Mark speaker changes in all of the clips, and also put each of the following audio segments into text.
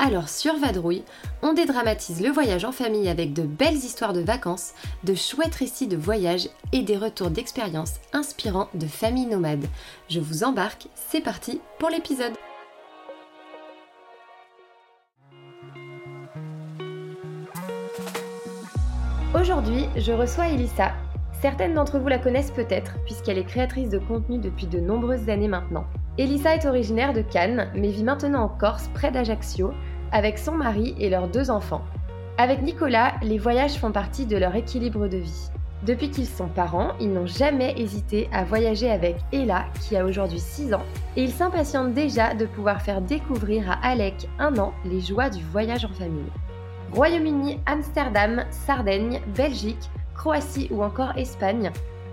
Speaker 1: Alors sur Vadrouille, on dédramatise le voyage en famille avec de belles histoires de vacances, de chouettes récits de voyage et des retours d'expériences inspirants de familles nomades. Je vous embarque, c'est parti pour l'épisode. Aujourd'hui, je reçois Elissa. Certaines d'entre vous la connaissent peut-être, puisqu'elle est créatrice de contenu depuis de nombreuses années maintenant. Elissa est originaire de Cannes, mais vit maintenant en Corse, près d'Ajaccio, avec son mari et leurs deux enfants. Avec Nicolas, les voyages font partie de leur équilibre de vie. Depuis qu'ils sont parents, ils n'ont jamais hésité à voyager avec Ella, qui a aujourd'hui 6 ans, et ils s'impatientent déjà de pouvoir faire découvrir à Alec, un an, les joies du voyage en famille. Royaume-Uni, Amsterdam, Sardaigne, Belgique, Croatie ou encore Espagne,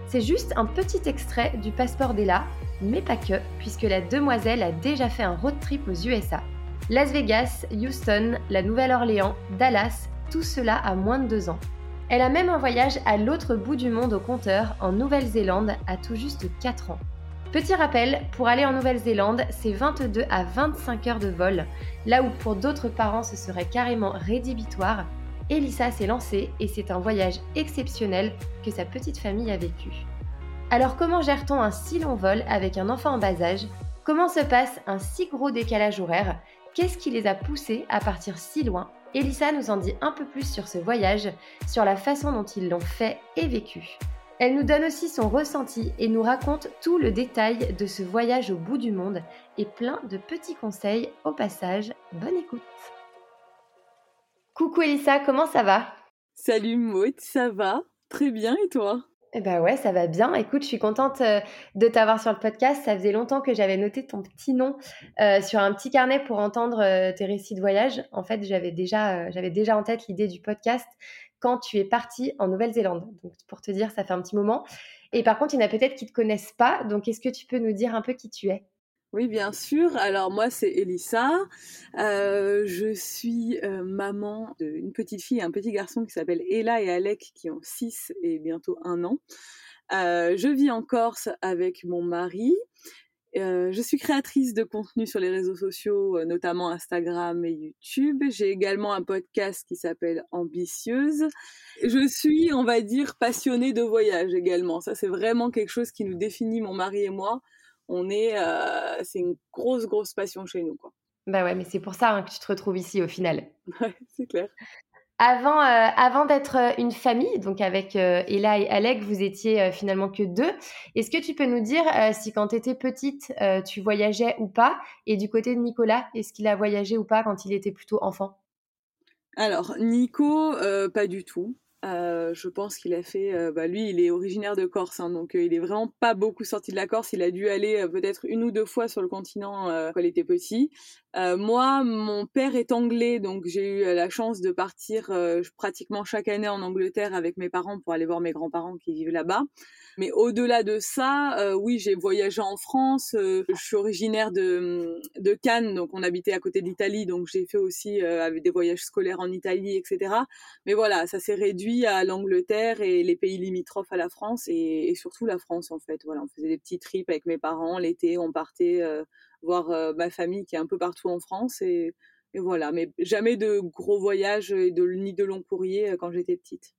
Speaker 1: c'est juste un petit extrait du passeport d'Ella, mais pas que, puisque la demoiselle a déjà fait un road trip aux USA. Las Vegas, Houston, la Nouvelle-Orléans, Dallas, tout cela à moins de deux ans. Elle a même un voyage à l'autre bout du monde au compteur, en Nouvelle-Zélande, à tout juste 4 ans. Petit rappel, pour aller en Nouvelle-Zélande, c'est 22 à 25 heures de vol, là où pour d'autres parents ce serait carrément rédhibitoire. Elissa s'est lancée et c'est un voyage exceptionnel que sa petite famille a vécu. Alors comment gère-t-on un si long vol avec un enfant en bas âge? Comment se passe un si gros décalage horaire? Qu'est-ce qui les a poussés à partir si loin? Elissa nous en dit un peu plus sur ce voyage, sur la façon dont ils l'ont fait et vécu. Elle nous donne aussi son ressenti et nous raconte tout le détail de ce voyage au bout du monde et plein de petits conseils au passage. Bonne écoute. Coucou Elissa, comment ça va?
Speaker 2: Salut Maud, ça va? Très bien et toi?
Speaker 1: Eh ben ouais, ça va bien. Écoute, je suis contente euh, de t'avoir sur le podcast. Ça faisait longtemps que j'avais noté ton petit nom euh, sur un petit carnet pour entendre euh, tes récits de voyage. En fait, j'avais déjà, j'avais déjà en tête l'idée du podcast quand tu es partie en Nouvelle-Zélande. Donc, pour te dire, ça fait un petit moment. Et par contre, il y en a peut-être qui ne te connaissent pas. Donc, est-ce que tu peux nous dire un peu qui tu es?
Speaker 2: Oui, bien sûr. Alors moi, c'est Elissa. Euh, je suis euh, maman d'une petite fille et un petit garçon qui s'appelle Ella et Alec, qui ont 6 et bientôt 1 an. Euh, je vis en Corse avec mon mari. je suis créatrice de contenu sur les réseaux sociaux, notamment Instagram et YouTube. J'ai également un podcast qui s'appelle Ambitieuse. Je suis, on va dire, passionnée de voyage également. Ça, c'est vraiment quelque chose qui nous définit, mon mari et moi on est, euh, c'est une grosse, grosse passion chez nous, quoi.
Speaker 1: Bah ouais, mais c'est pour ça hein, que tu te retrouves ici au final.
Speaker 2: Ouais, c'est clair.
Speaker 1: Avant, euh, avant d'être euh, une famille, donc avec Ella et Alec, vous étiez finalement que deux. Est-ce que tu peux nous dire si quand tu étais petite, tu voyageais ou pas? Et du côté de Nicolas, est-ce qu'il a voyagé ou pas quand il était plutôt enfant?
Speaker 2: Alors, Nico, pas du tout. Euh, je pense qu'il a fait, euh, bah lui, il est originaire de Corse, hein, donc euh, il est vraiment pas beaucoup sorti de la Corse. Il a dû aller peut-être une ou deux fois sur le continent quand il était petit. Moi, mon père est anglais, donc j'ai eu la chance de partir pratiquement chaque année en Angleterre avec mes parents pour aller voir mes grands-parents qui vivent là-bas. Mais au-delà de ça, euh, oui, j'ai voyagé en France. Euh, je suis originaire de, de Cannes, donc on habitait à côté de l'Italie, donc j'ai fait aussi euh, avec des voyages scolaires en Italie, etc. Mais voilà, ça s'est réduit à l'Angleterre et les pays limitrophes à la France et, et, surtout la France en fait. Voilà, on faisait des petits trips avec mes parents l'été, on partait voir ma famille qui est un peu partout en France et, et voilà. Mais jamais de gros voyages et de, ni de long courrier quand j'étais petite.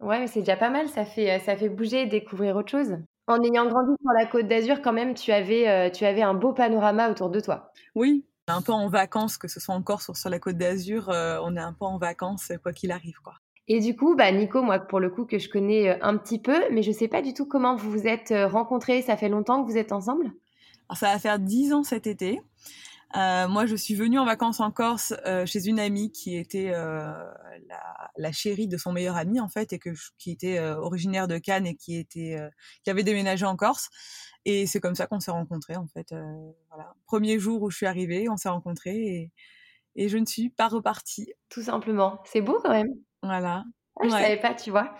Speaker 1: Ouais, mais c'est déjà pas mal, ça fait, ça fait bouger et découvrir autre chose. En ayant grandi sur la Côte d'Azur, quand même, tu avais, euh, tu avais un beau panorama autour de toi.
Speaker 2: Oui, un peu en vacances, que ce soit en Corse ou sur la Côte d'Azur, euh, on est un peu en vacances quoi qu'il arrive, quoi.
Speaker 1: Et du coup, bah Nico, moi pour le coup que je connais un petit peu, mais je sais pas du tout comment vous vous êtes rencontrés. Ça fait longtemps que vous êtes ensemble?
Speaker 2: Alors, Ça va faire dix ans cet été. Euh, moi, je suis venue en vacances en Corse euh, chez une amie qui était euh, la, la, chérie de son meilleur ami en fait, et que qui était originaire de Cannes et qui était qui avait déménagé en Corse. Et c'est comme ça qu'on s'est rencontrés en fait. voilà, premier jour où je suis arrivée, on s'est rencontrés et, et je ne suis pas repartie.
Speaker 1: Tout simplement. C'est beau quand même.
Speaker 2: Voilà.
Speaker 1: Ah, je savais pas, tu vois.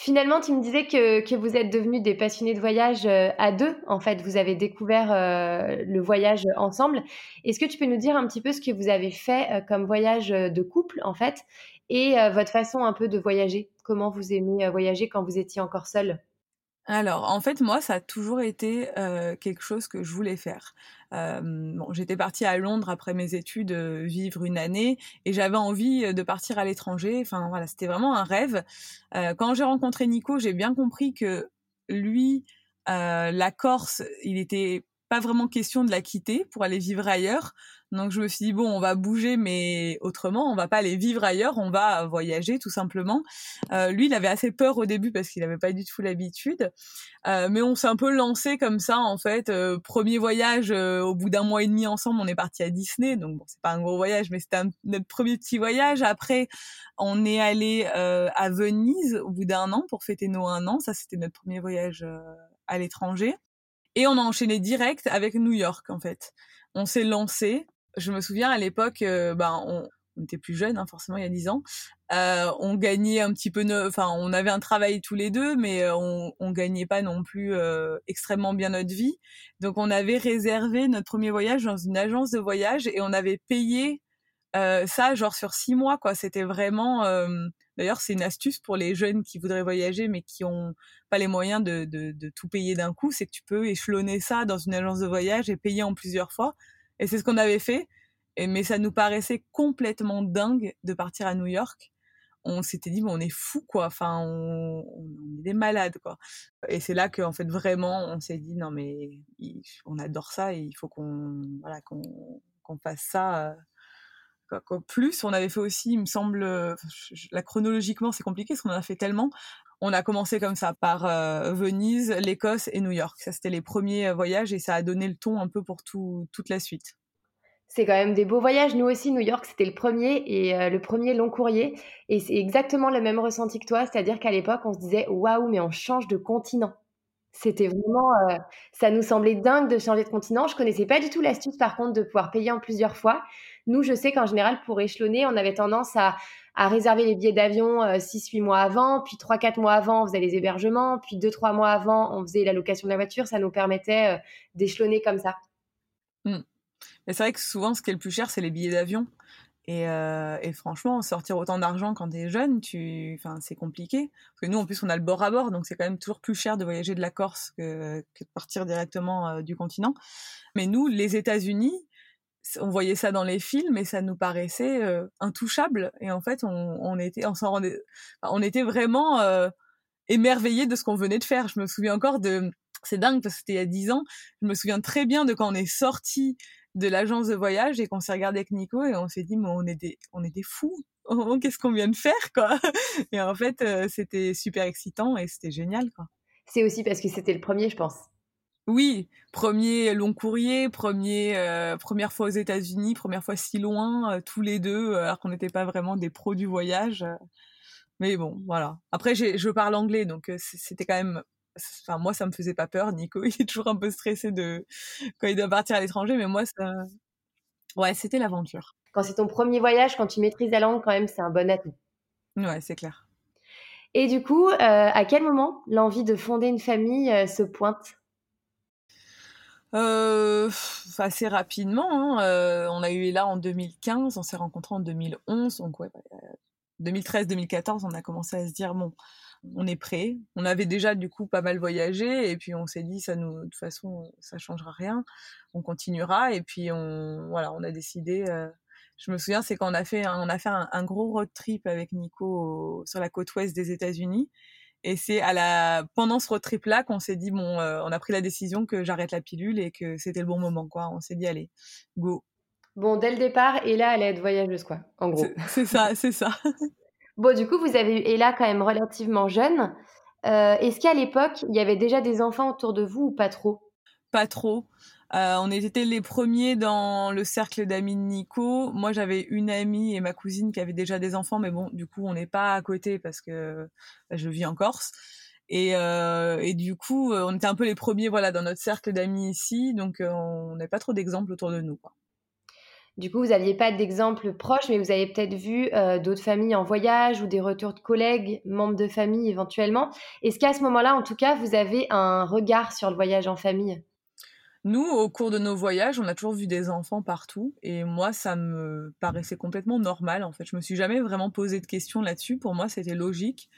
Speaker 1: Finalement, tu me disais que, que vous êtes devenus des passionnés de voyage euh, à deux. En fait, vous avez découvert euh, le voyage ensemble. Est-ce que tu peux nous dire un petit peu ce que vous avez fait euh, comme voyage de couple, en fait, et votre façon un peu de voyager? Comment vous aimez voyager quand vous étiez encore seul
Speaker 2: alors, en fait, moi, ça a toujours été quelque chose que je voulais faire. bon, j'étais partie à Londres après mes études vivre une année et j'avais envie de partir à l'étranger. Enfin, voilà, c'était vraiment un rêve. quand j'ai rencontré Nico, j'ai bien compris que lui, la Corse, il était pas vraiment question de la quitter pour aller vivre ailleurs. Donc je me suis dit bon, on va bouger, mais autrement, on va pas aller vivre ailleurs, on va voyager tout simplement. Euh, lui, il avait assez peur au début parce qu'il avait pas du tout l'habitude, euh, mais on s'est un peu lancé comme ça en fait. Euh, premier voyage, euh, au bout d'un mois et demi ensemble, on est parti à Disney, donc bon, c'est pas un gros voyage, mais c'était notre premier petit voyage. Après, on est allé euh, à Venise au bout d'un an pour fêter nos un an. Ça, c'était notre premier voyage à l'étranger. Et on a enchaîné direct avec New York en fait. On s'est lancé, je me souviens à l'époque, euh, ben, on, était plus jeunes, hein, forcément il y a dix ans. Euh, on gagnait un petit peu, enfin on avait un travail tous les deux, mais euh, on, on gagnait pas non plus extrêmement bien notre vie. Donc on avait réservé notre premier voyage dans une agence de voyage et on avait payé ça genre sur six mois quoi. C'était vraiment, d'ailleurs c'est une astuce pour les jeunes qui voudraient voyager mais qui ont pas les moyens de, tout payer d'un coup, c'est que tu peux échelonner ça dans une agence de voyage et payer en plusieurs fois. Et c'est ce qu'on avait fait. Mais ça nous paraissait complètement dingue de partir à New York. On s'était dit, on est fou, quoi. Enfin, on, on est des malades, quoi. Et c'est là qu'en fait, vraiment, on s'est dit, non, mais on adore ça et il faut qu'on voilà, qu'on qu'on fasse ça. Euh, quoi, plus, on avait fait aussi, il me semble, la chronologiquement, c'est compliqué parce qu'on en a fait tellement. On a commencé comme ça par euh, Venise, l'Écosse et New York. Ça, c'était les premiers euh, voyages et ça a donné le ton un peu pour tout, toute la suite.
Speaker 1: C'est quand même des beaux voyages. Nous aussi, New York, c'était le premier et euh, le premier long courrier. Et c'est exactement le même ressenti que toi, c'est-à-dire qu'à l'époque, on se disait waouh, mais on change de continent. C'était vraiment, ça nous semblait dingue de changer de continent. Je connaissais pas du tout l'astuce, par contre, de pouvoir payer en plusieurs fois. Nous, je sais qu'en général, pour échelonner, on avait tendance à, à réserver les billets d'avion 6-8 euh, mois avant, puis 3-4 mois avant, on faisait les hébergements, puis 2-3 mois avant, on faisait la location de la voiture. Ça nous permettait euh, d'échelonner comme ça.
Speaker 2: Mmh. Mais c'est vrai que souvent, ce qui est le plus cher, c'est les billets d'avion. Et, euh, et, franchement, sortir autant d'argent quand t'es jeune, tu, enfin, c'est compliqué. Parce que nous, en plus, on a le bord à bord, donc c'est quand même toujours plus cher de voyager de la Corse que, que de partir directement du continent. Mais nous, les États-Unis, on voyait ça dans les films et ça nous paraissait euh, intouchable. Et en fait, on, était, on s'en rendait, on était vraiment euh, émerveillés de ce qu'on venait de faire. Je me souviens encore de, c'est dingue parce que c'était il y a dix ans. Je me souviens très bien de quand on est sorti de l'agence de voyage et qu'on s'est regardé avec Nico et on s'est dit, mais on est des, on est des fous. Qu'est-ce qu'on vient de faire, quoi? Et en fait, euh, c'était super excitant et c'était génial, quoi.
Speaker 1: C'est aussi parce que c'était le premier, je pense.
Speaker 2: Oui, premier long courrier, premier, euh, première fois aux États-Unis, première fois si loin, euh, tous les deux, alors qu'on n'était pas vraiment des pros du voyage. mais bon, voilà. Après, je parle anglais, donc c'était quand même. Enfin, moi, ça me faisait pas peur. Nico, il est toujours un peu stressé de quand il doit partir à l'étranger, mais moi, ça. Ouais, c'était l'aventure.
Speaker 1: Quand c'est ton premier voyage, quand tu maîtrises la langue, quand même, c'est un bon atout.
Speaker 2: Ouais, c'est clair.
Speaker 1: Et du coup, à quel moment l'envie de fonder une famille se pointe?
Speaker 2: Euh, assez rapidement. Hein, euh, on a eu là en 2015, on s'est rencontrés en 2011, donc ouais, 2013-2014, on a commencé à se dire bon, on est prêt. On avait déjà du coup pas mal voyagé et puis on s'est dit ça nous, de toute façon, ça changera rien. On continuera et puis on, voilà, on a décidé. Euh, je me souviens, c'est quand on a fait, on a fait un, gros road trip avec Nico sur la côte ouest des États-Unis. Et c'est à la pendant ce road trip là qu'on s'est dit bon, euh, on a pris la décision que j'arrête la pilule et que c'était le bon moment quoi. On s'est dit allez, go.
Speaker 1: Bon, dès le départ, Ella allait être voyageuse quoi, en gros.
Speaker 2: C'est ça, c'est ça.
Speaker 1: bon, du coup, vous avez eu Ella quand même relativement jeune. Euh, est-ce qu'à l'époque, il y avait déjà des enfants autour de vous ou pas trop?
Speaker 2: Pas trop. Euh, on était les premiers dans le cercle d'amis de Nico. Moi, j'avais une amie et ma cousine qui avaient déjà des enfants, mais bon, du coup, on n'est pas à côté parce que bah, je vis en Corse. Et, euh, et, du coup, on était un peu les premiers, voilà, dans notre cercle d'amis ici, donc on n'a pas trop d'exemples autour de nous.
Speaker 1: Du coup, vous n'aviez pas d'exemple proche, mais vous avez peut-être vu d'autres familles en voyage ou des retours de collègues, membres de famille éventuellement. Est-ce qu'à ce, moment-là, en tout cas, vous avez un regard sur le voyage en famille?
Speaker 2: Nous, au cours de nos voyages, on a toujours vu des enfants partout, et moi, ça me paraissait complètement normal. En fait, je me suis jamais vraiment posé de questions là-dessus. Pour moi, c'était logique.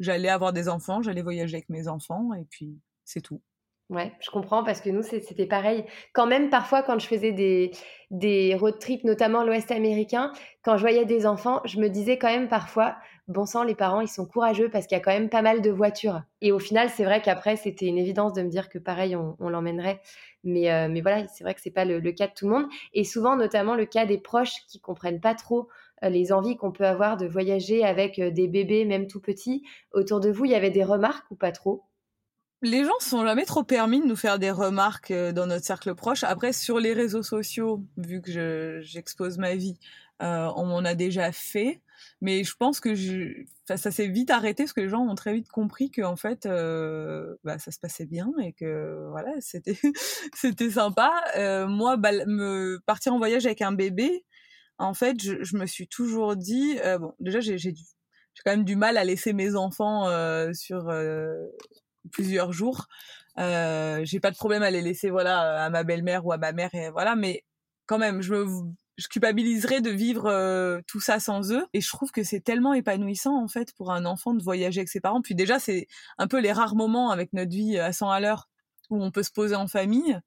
Speaker 2: J'allais avoir des enfants, j'allais voyager avec mes enfants, et puis c'est tout.
Speaker 1: Ouais, je comprends parce que nous, c'était pareil. Quand même, parfois, quand je faisais des, des road trips, notamment l'Ouest américain, quand je voyais des enfants, je me disais quand même parfois, bon sang, les parents, ils sont courageux parce qu'il y a quand même pas mal de voitures. Et au final, c'est vrai qu'après, c'était une évidence de me dire que pareil, on, l'emmènerait. Mais, euh, mais voilà, c'est vrai que c'est pas le, cas de tout le monde. Et souvent, notamment, le cas des proches qui comprennent pas trop euh, les envies qu'on peut avoir de voyager avec euh, des bébés, même tout petits. Autour de vous, il y avait des remarques ou pas trop?
Speaker 2: Les gens sont jamais trop permis de nous faire des remarques euh, dans notre cercle proche. Après, sur les réseaux sociaux, vu que j'expose ma vie, euh, on m'en a déjà fait. Mais je pense que ça, s'est vite arrêté parce que les gens ont très vite compris que en fait, euh, bah, ça se passait bien et que voilà, c'était c'était sympa. moi, me partir en voyage avec un bébé, en fait, je, me suis toujours dit bon, déjà j'ai j'ai quand même du mal à laisser mes enfants sur plusieurs jours. Euh, j'ai pas de problème à les laisser voilà à ma belle-mère ou à ma mère et voilà, mais quand même, je me je culpabiliserais de vivre euh, tout ça sans eux. Et je trouve que c'est tellement épanouissant en fait pour un enfant de voyager avec ses parents. Puis déjà c'est un peu les rares moments avec notre vie à 100 à l'heure où on peut se poser en famille.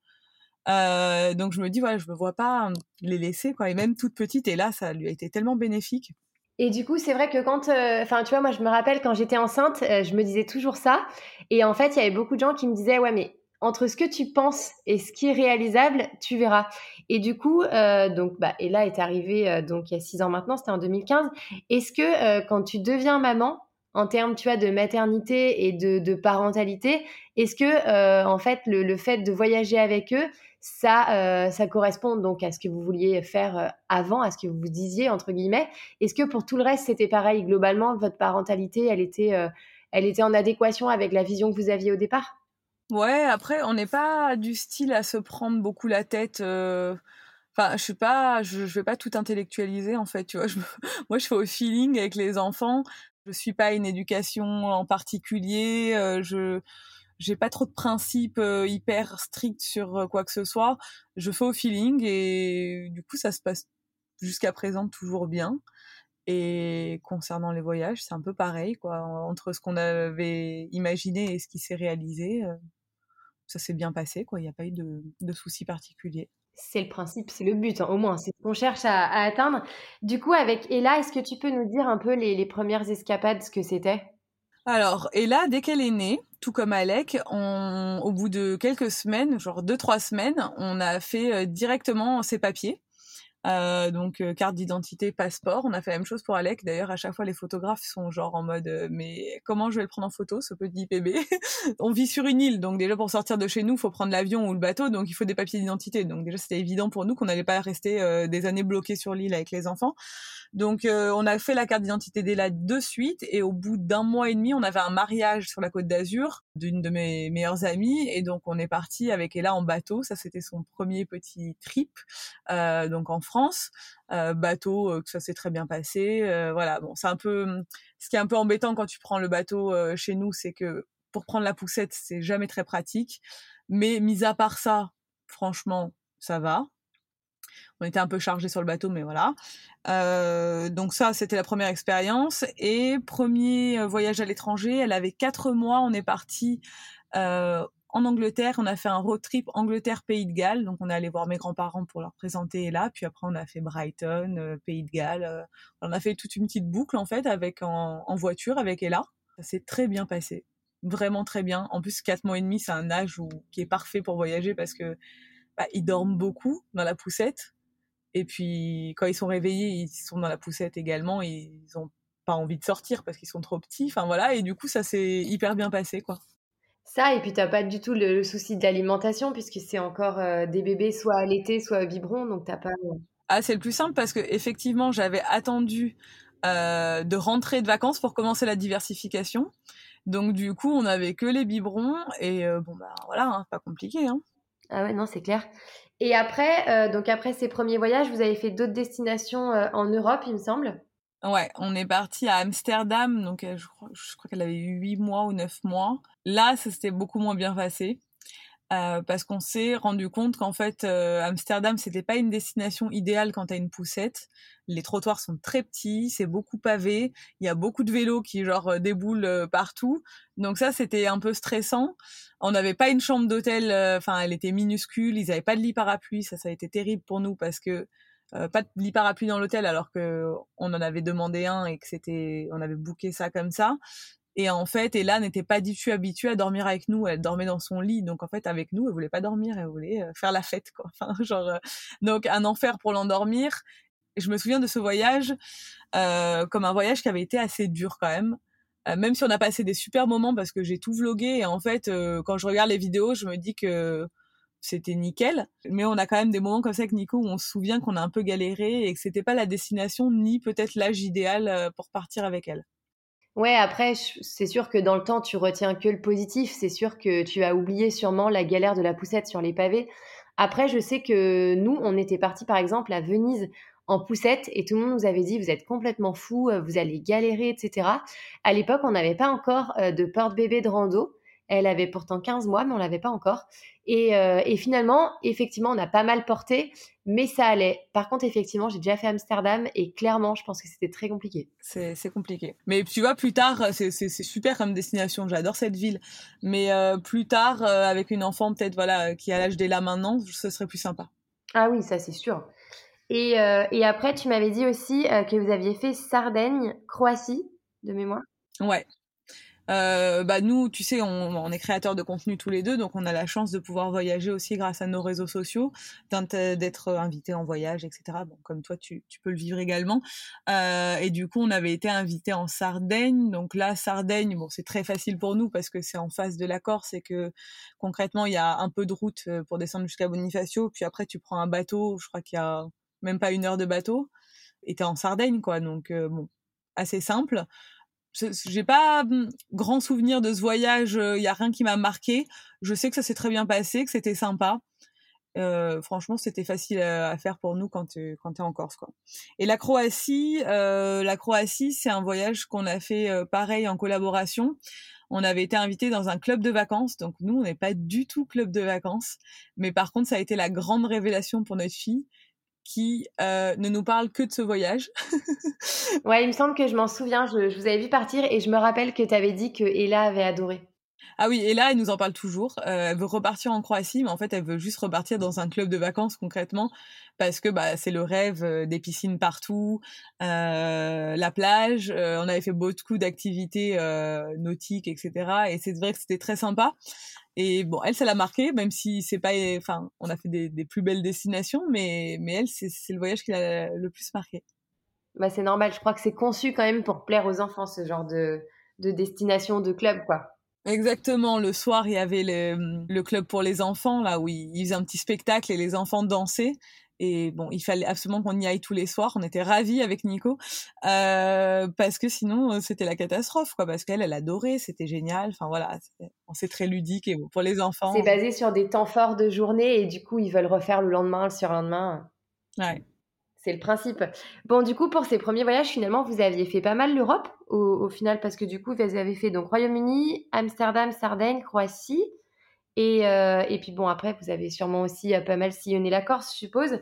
Speaker 2: Euh, donc je me dis voilà je me vois pas les laisser quoi. Et même toute petite et là ça lui a été tellement bénéfique
Speaker 1: et du coup, c'est vrai que quand, euh, enfin, tu vois, moi, je me rappelle quand j'étais enceinte, euh, je me disais toujours ça. Et en fait, il y avait beaucoup de gens qui me disaient, ouais, mais entre ce que tu penses et ce qui est réalisable, tu verras. Et du coup, euh, donc, bah, Ella est arrivée donc il y a six ans maintenant, c'était en 2015. Est-ce que quand tu deviens maman, en termes, tu vois, de maternité et de, parentalité, est-ce que, en fait, le, fait de voyager avec eux, ça, euh, ça correspond donc à ce que vous vouliez faire euh, avant, à ce que vous disiez, entre guillemets. Est-ce que pour tout le reste, c'était pareil? Globalement, votre parentalité, elle était, euh, elle était en adéquation avec la vision que vous aviez au départ?
Speaker 2: Ouais, après, on n'est pas du style à se prendre beaucoup la tête. Enfin, je suis pas, je, vais pas tout intellectualiser en fait, tu vois. moi, je fais au feeling avec les enfants. Je suis pas une éducation en particulier. je j'ai pas trop de principes euh, hyper stricts sur euh, quoi que ce soit. Je fais au feeling et du coup ça se passe jusqu'à présent toujours bien. Et concernant les voyages, c'est un peu pareil quoi. Entre ce qu'on avait imaginé et ce qui s'est réalisé, euh, ça s'est bien passé quoi. Il n'y a pas eu de, de soucis particuliers.
Speaker 1: C'est le principe, c'est le but, hein, au moins, c'est ce qu'on cherche à, atteindre. Du coup, avec Ella, est-ce que tu peux nous dire un peu les, les premières escapades, ce que c'était?
Speaker 2: Alors, et là, dès qu'elle est née, tout comme Alec, au bout de quelques semaines, genre deux trois semaines, on a fait euh, directement ses papiers. Euh, donc euh, carte d'identité, passeport. On a fait la même chose pour Alec. D'ailleurs, à chaque fois, les photographes sont genre en mode mais comment je vais le prendre en photo, ce petit bébé? On vit sur une île, donc déjà pour sortir de chez nous, faut prendre l'avion ou le bateau, donc il faut des papiers d'identité. Donc déjà, c'était évident pour nous qu'on n'allait pas rester des années bloqués sur l'île avec les enfants. Donc euh, on a fait la carte d'identité là de suite et au bout d'un mois et demi, on avait un mariage sur la côte d'Azur d'une de mes meilleures amies et donc on est parti avec Ella en bateau. Ça c'était son premier petit trip euh, donc en France. Euh, bateau que ça s'est très bien passé. voilà, bon, c'est un peu ce qui est un peu embêtant quand tu prends le bateau chez nous, c'est que pour prendre la poussette, c'est jamais très pratique. Mais mis à part ça, franchement, ça va on était un peu chargé sur le bateau, mais voilà. Euh, donc ça, c'était la première expérience. Et premier euh, voyage à l'étranger, elle avait quatre mois. On est parti euh, en Angleterre. On a fait un road trip Angleterre-Pays de Galles. Donc on est allé voir mes grands-parents pour leur présenter là. Puis après, on a fait Brighton, Pays de Galles. on a fait toute une petite boucle en fait avec en, voiture avec Ella. Ça s'est très bien passé. Vraiment très bien. En plus, quatre mois et demi, c'est un âge qui est parfait pour voyager parce que bah, ils dorment beaucoup dans la poussette. Et puis, quand ils sont réveillés, ils sont dans la poussette également. Et ils ont pas envie de sortir parce qu'ils sont trop petits. Enfin voilà. Et du coup, ça s'est hyper bien passé, quoi.
Speaker 1: Ça, et puis t'as pas du tout le, souci de l'alimentation puisque c'est encore euh, des bébés soit allaités, soit biberon, donc t'as pas. Euh,
Speaker 2: ah, c'est le plus simple parce que effectivement, j'avais attendu euh, de rentrer de vacances pour commencer la diversification. Donc du coup, on avait que les biberons et bon bah voilà, hein, pas compliqué. Hein.
Speaker 1: Ah ouais, non, c'est clair. Et après, donc après ces premiers voyages, vous avez fait d'autres destinations en Europe, il me semble.
Speaker 2: Ouais, on est parti à Amsterdam, donc je crois, je crois qu'elle avait eu 8 mois ou 9 mois. Là, ça s'était beaucoup moins bien passé. Euh, parce qu'on s'est rendu compte qu'en fait euh, Amsterdam c'était pas une destination idéale quand t'as une poussette. Les trottoirs sont très petits, c'est beaucoup pavé, il y a beaucoup de vélos qui genre euh, déboulent euh, partout. Donc ça c'était un peu stressant. On n'avait pas une chambre d'hôtel, enfin elle était minuscule, ils avaient pas de lit parapluie, ça ça a été terrible pour nous parce que pas de lit parapluie dans l'hôtel alors que on en avait demandé un et que c'était on avait booké ça comme ça et en fait, Ella n'était pas du tout habituée à dormir avec nous. Elle dormait dans son lit. Donc en fait, avec nous, elle voulait pas dormir. Elle voulait euh, faire la fête, quoi. Enfin, genre, euh, donc un enfer pour l'endormir. Je me souviens de ce voyage euh, comme un voyage qui avait été assez dur quand même. Même si on a passé des super moments parce que j'ai tout vlogué. Et en fait, quand je regarde les vidéos, je me dis que c'était nickel. Mais on a quand même des moments comme ça avec Nico où on se souvient qu'on a un peu galéré et que c'était pas la destination ni peut-être l'âge idéal pour partir avec elle.
Speaker 1: Ouais, après, c'est sûr que dans le temps, tu retiens que le positif. C'est sûr que tu as oublié sûrement la galère de la poussette sur les pavés. Après, je sais que nous, on était partis par exemple à Venise en poussette et tout le monde nous avait dit vous êtes complètement fou, euh, vous allez galérer, etc. À l'époque, on n'avait pas encore euh, de porte-bébé de rando. Elle avait pourtant 15 mois, mais on l'avait pas encore. Euh, et, finalement, effectivement, on a pas mal porté, mais ça allait. Par contre, effectivement, j'ai déjà fait Amsterdam et clairement, je pense que c'était très compliqué.
Speaker 2: C'est compliqué. Mais tu vois, plus tard, c'est super comme destination. J'adore cette ville. Mais euh, plus tard, euh, avec une enfant peut-être voilà qui a l'âge là maintenant, ce serait plus sympa.
Speaker 1: Ah oui, ça c'est sûr. Et, et, après, tu m'avais dit aussi que vous aviez fait Sardaigne, Croatie, de mémoire?
Speaker 2: Ouais, euh, bah nous, tu sais, on, est créateurs de contenu tous les deux, donc on a la chance de pouvoir voyager aussi grâce à nos réseaux sociaux, d'être invité en voyage, etc. Bon, comme toi, tu, peux le vivre également. Euh, et du coup, on avait été invité en Sardaigne. Donc là, Sardaigne, bon, c'est très facile pour nous parce que c'est en face de la Corse et que concrètement, il y a un peu de route euh, pour descendre jusqu'à Bonifacio. Puis après, tu prends un bateau. Je crois qu'il y a même pas une heure de bateau. Et t'es en Sardaigne, quoi. Donc euh, bon, assez simple j'ai pas mmh, grand souvenir de ce voyage, il y a rien qui m'a marqué. Je sais que ça s'est très bien passé, que c'était sympa. Euh, franchement, c'était facile à, faire pour nous quand tu quand es en Corse, quoi. Et la Croatie, euh, la Croatie, c'est un voyage qu'on a fait pareil en collaboration. On avait été invité dans un club de vacances, donc nous, on n'est pas du tout club de vacances, mais par contre, ça a été la grande révélation pour notre fille qui euh, ne nous parle que de ce voyage.
Speaker 1: ouais, il me semble que je m'en souviens, je, vous avais vu partir et je me rappelle que tu avais dit que Ella avait adoré.
Speaker 2: Ah oui, Ella, elle nous en parle toujours. Euh, elle veut repartir en Croatie, mais en fait, elle veut juste repartir dans un club de vacances concrètement, parce que bah, c'est le rêve euh, des piscines partout, la plage. on avait fait beaucoup d'activités nautiques, etc. Et c'est vrai que c'était très sympa. Et bon, elle, ça l'a marqué, même si c'est pas, enfin, on a fait des, des, plus belles destinations, mais, mais elle, c'est le voyage qui l'a le plus marqué.
Speaker 1: Bah, c'est normal. Je crois que c'est conçu quand même pour plaire aux enfants, ce genre de, de destination, de club, quoi.
Speaker 2: Exactement. Le soir, il y avait le, le club pour les enfants, là où ils, ils faisaient un petit spectacle et les enfants dansaient. Et bon, il fallait absolument qu'on y aille tous les soirs. On était ravis avec Nico euh, parce que sinon euh, c'était la catastrophe, quoi. Parce qu'elle, elle adorait, c'était génial. Enfin voilà, c'est très ludique et pour les enfants.
Speaker 1: C'est basé sur des temps forts de journée et du coup ils veulent refaire le lendemain, le surlendemain.
Speaker 2: Ouais.
Speaker 1: C'est le principe. Bon, du coup, pour ces premiers voyages, finalement, vous aviez fait pas mal l'Europe au, au, final, parce que du coup, vous avez fait donc Royaume-Uni, Amsterdam, Sardaigne, Croatie. Et, euh, et puis bon, après, vous avez sûrement aussi euh, pas mal sillonné la Corse, je suppose.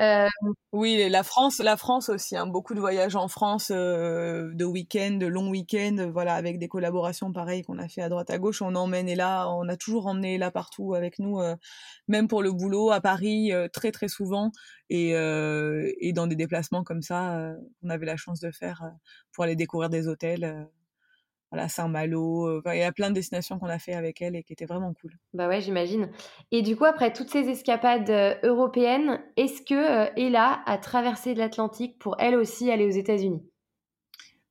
Speaker 2: Euh... Oui, la France, la France aussi, hein, beaucoup de voyages en France, de week-end, de longs week-ends, voilà, avec des collaborations pareilles qu'on a fait à droite à gauche. On emmène et là, on a toujours emmené là partout avec nous, même pour le boulot à Paris, très très souvent, et, et dans des déplacements comme ça, on avait la chance de faire pour aller découvrir des hôtels voilà, Saint-Malo. Euh, il y a plein de destinations qu'on a fait avec elle et qui étaient vraiment cool.
Speaker 1: Bah ouais, j'imagine. Et du coup, après toutes ces escapades euh, européennes, est-ce que euh, Ella a traversé l'Atlantique pour elle aussi aller aux États-Unis?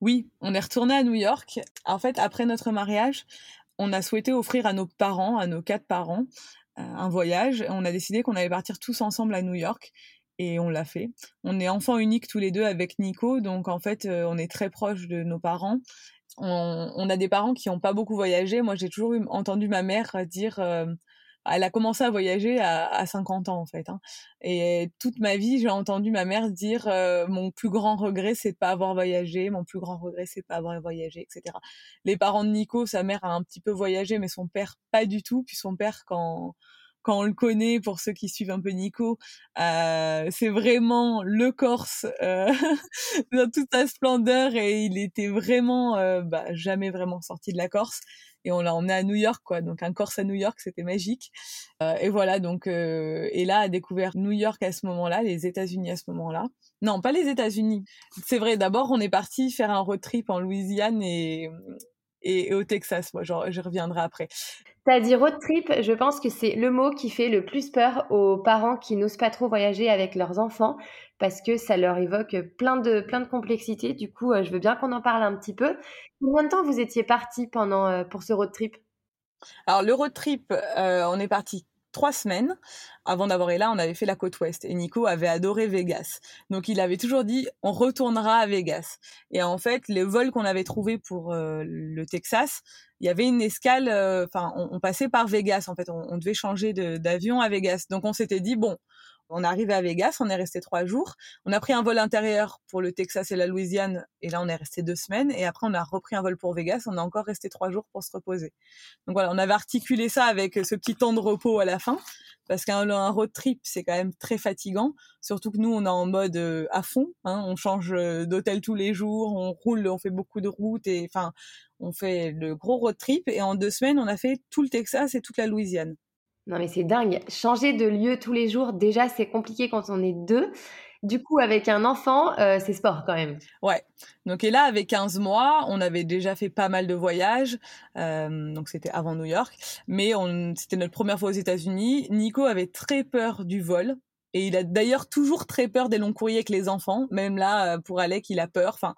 Speaker 2: Oui, on est retourné à New York. En fait, après notre mariage, on a souhaité offrir à nos parents, à nos quatre parents, un voyage. On a décidé qu'on allait partir tous ensemble à New York et on l'a fait. On est enfants uniques tous les deux avec Nico, donc en fait, on est très proches de nos parents on, a des parents qui n'ont pas beaucoup voyagé. Moi, j'ai toujours entendu ma mère dire euh, elle a commencé à voyager à, à 50 ans en fait. Hein. Et toute ma vie, j'ai entendu ma mère dire euh, mon plus grand regret, c'est de pas avoir voyagé. Mon plus grand regret, c'est de pas avoir voyagé, etc. Les parents de Nico, sa mère a un petit peu voyagé, mais son père pas du tout. Puis son père, quand quand on le connaît, pour ceux qui suivent un peu Nico, euh, c'est vraiment le Corse euh, dans toute sa splendeur et il était vraiment euh, bah, jamais vraiment sorti de la Corse et on l'a emmené à New York quoi. Donc un Corse à New York c'était magique. Euh, et voilà donc euh, et là a découvert New York à ce moment-là les États-Unis à ce moment-là. Non pas les États-Unis. C'est vrai d'abord on est parti faire un road trip en Louisiane et et, au Texas. Moi, genre, je reviendrai après.
Speaker 1: T'as dit road trip, je pense que c'est le mot qui fait le plus peur aux parents qui n'osent pas trop voyager avec leurs enfants parce que ça leur évoque plein de, plein de complexités. Du coup, euh, je veux bien qu'on en parle un petit peu. Combien de temps vous étiez parti pendant, euh, pour ce road trip?
Speaker 2: Alors, le road trip, euh, on est parti trois semaines. Avant d'avoir là, on avait fait la côte ouest et Nico avait adoré Vegas. Donc il avait toujours dit on retournera à Vegas. Et en fait, les vols qu'on avait trouvés pour euh, le Texas, il y avait une escale. Euh, enfin, on, passait par Vegas. En fait, on, on devait changer d'avion à Vegas. Donc on s'était dit bon, on est arrivé à Vegas, on est resté trois jours. On a pris un vol intérieur pour le Texas et la Louisiane, et là on est resté deux semaines. Et après on a repris un vol pour Vegas, on a encore resté trois jours pour se reposer. Donc voilà, on avait articulé ça avec ce petit temps de repos à la fin, parce qu'un road trip c'est quand même très fatigant. Surtout que nous on est en mode euh, à fond, hein. on change euh, d'hôtel tous les jours, on roule, on fait beaucoup de routes et enfin on fait le gros road trip. Et en deux semaines on a fait tout le Texas et toute la Louisiane.
Speaker 1: Non mais c'est dingue. Changer de lieu tous les jours, déjà c'est compliqué quand on est deux. Du coup, avec un enfant, euh, c'est sport quand même.
Speaker 2: Ouais. Donc, et là, avec 15 mois, on avait déjà fait pas mal de voyages. Euh, donc, c'était avant New York. Mais c'était notre première fois aux États-Unis. Nico avait très peur du vol. Et il a d'ailleurs toujours très peur des longs courriers avec les enfants. Même là, euh, pour Alec, il a peur. Enfin,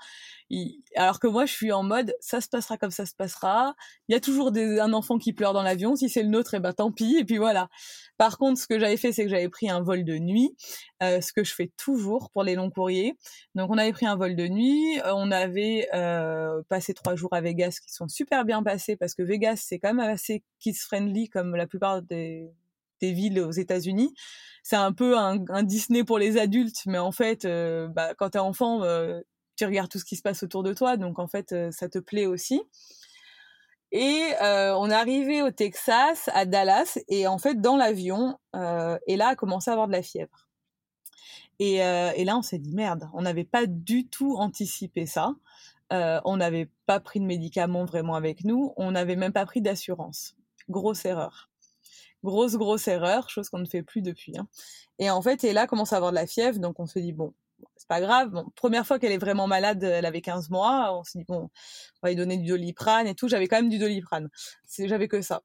Speaker 2: alors que moi, je suis en mode, ça se passera comme ça se passera. Il y a toujours des... un enfant qui pleure dans l'avion. Si c'est le nôtre, eh ben tant pis. Et puis voilà. Par contre, ce que j'avais fait, c'est que j'avais pris un vol de nuit, euh, ce que je fais toujours pour les longs courriers. Donc, on avait pris un vol de nuit. On avait euh, passé trois jours à Vegas, qui sont super bien passés parce que Vegas, c'est quand même assez kids friendly comme la plupart des des villes aux États-Unis. C'est un peu un, Disney pour les adultes, mais en fait, euh, bah, quand t'es enfant, euh, tu regardes tout ce qui se passe autour de toi, donc en fait, euh, ça te plaît aussi. Et on est arrivé au Texas, à Dallas, et en fait, dans l'avion, et là a commencé à avoir de la fièvre. Et, et là, on s'est dit merde, on n'avait pas du tout anticipé ça. on n'avait pas pris de médicaments vraiment avec nous, on n'avait même pas pris d'assurance. Grosse erreur grosse grosse erreur, chose qu'on ne fait plus depuis. Hein. Et en fait, Ella commence à avoir de la fièvre, donc on se dit bon, c'est pas grave. Première fois qu'elle est vraiment malade, elle avait 15 mois, on se dit bon, on va lui donner du doliprane et tout. J'avais quand même du doliprane, j'avais que ça.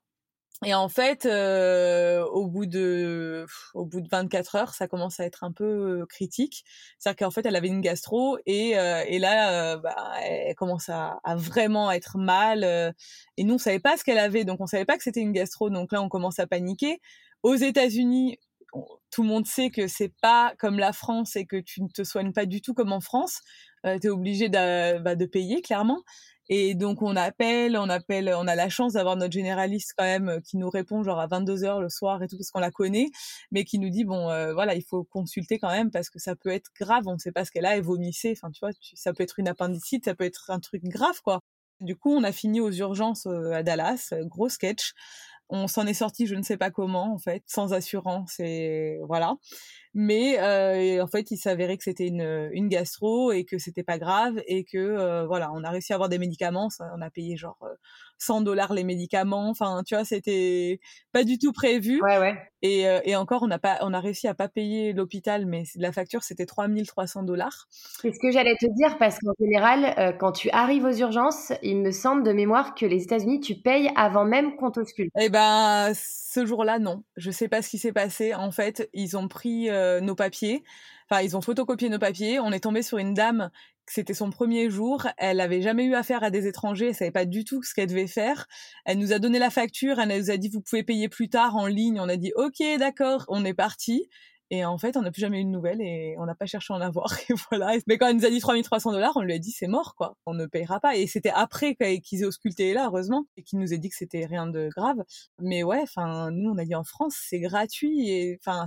Speaker 2: Et en fait, euh, au bout de au bout de 24 heures, ça commence à être un peu euh, critique. C'est-à-dire qu'en fait, elle avait une gastro et euh, et là, bah, elle commence à, vraiment être mal. et nous, on savait pas ce qu'elle avait, donc on savait pas que c'était une gastro. Donc là, on commence à paniquer. Aux États-Unis, tout le monde sait que c'est pas comme la France et que tu ne te soignes pas du tout comme en France. Euh, tu es obligé de, bah, de payer clairement. Et donc on appelle, on appelle, on a la chance d'avoir notre généraliste quand même euh, qui nous répond genre à 22 heures le soir et tout parce qu'on la connaît, mais qui nous dit bon euh, voilà il faut consulter quand même parce que ça peut être grave, on ne sait pas ce qu'elle a, elle vomissait, enfin tu vois, ça peut être une appendicite, ça peut être un truc grave quoi. Du coup on a fini aux urgences euh, à Dallas, gros sketch. On s'en est sorti, je ne sais pas comment en fait, sans assurance et voilà. Mais euh, en fait, il s'avérait que c'était une, une gastro et que c'était pas grave et que euh, voilà, on a réussi à avoir des médicaments. on a payé genre 100 euh, dollars les médicaments. Enfin, tu vois, c'était pas du tout prévu.
Speaker 1: Ouais, ouais.
Speaker 2: Et, et encore, on a pas, on a réussi à pas payer l'hôpital, mais la facture c'était 3300 dollars.
Speaker 1: C'est ce que j'allais te dire parce qu'en général, quand tu arrives aux urgences, il me semble de mémoire que les États-Unis, tu payes avant même qu'on t'auscule.
Speaker 2: Eh ben, ce jour-là, non. Je sais pas ce qui s'est passé. En fait, ils ont pris nos papiers. Enfin, ils ont photocopié nos papiers. On est tombé sur une dame. C'était son premier jour. Elle avait jamais eu affaire à des étrangers. Elle savait pas du tout ce qu'elle devait faire. Elle nous a donné la facture. Elle nous a dit vous pouvez payer plus tard en ligne. On a dit ok, d'accord. On est parti. Et en fait, on n'a plus jamais eu de nouvelles et on n'a pas cherché à en avoir. Et voilà. Mais quand elle nous a dit 3300 dollars, on lui a dit c'est mort, quoi. On ne payera pas. Et c'était après qu'ils aient ausculté là, heureusement, et qu'il nous ait dit que c'était rien de grave. Mais ouais, enfin, nous, on a dit en France, c'est gratuit et enfin,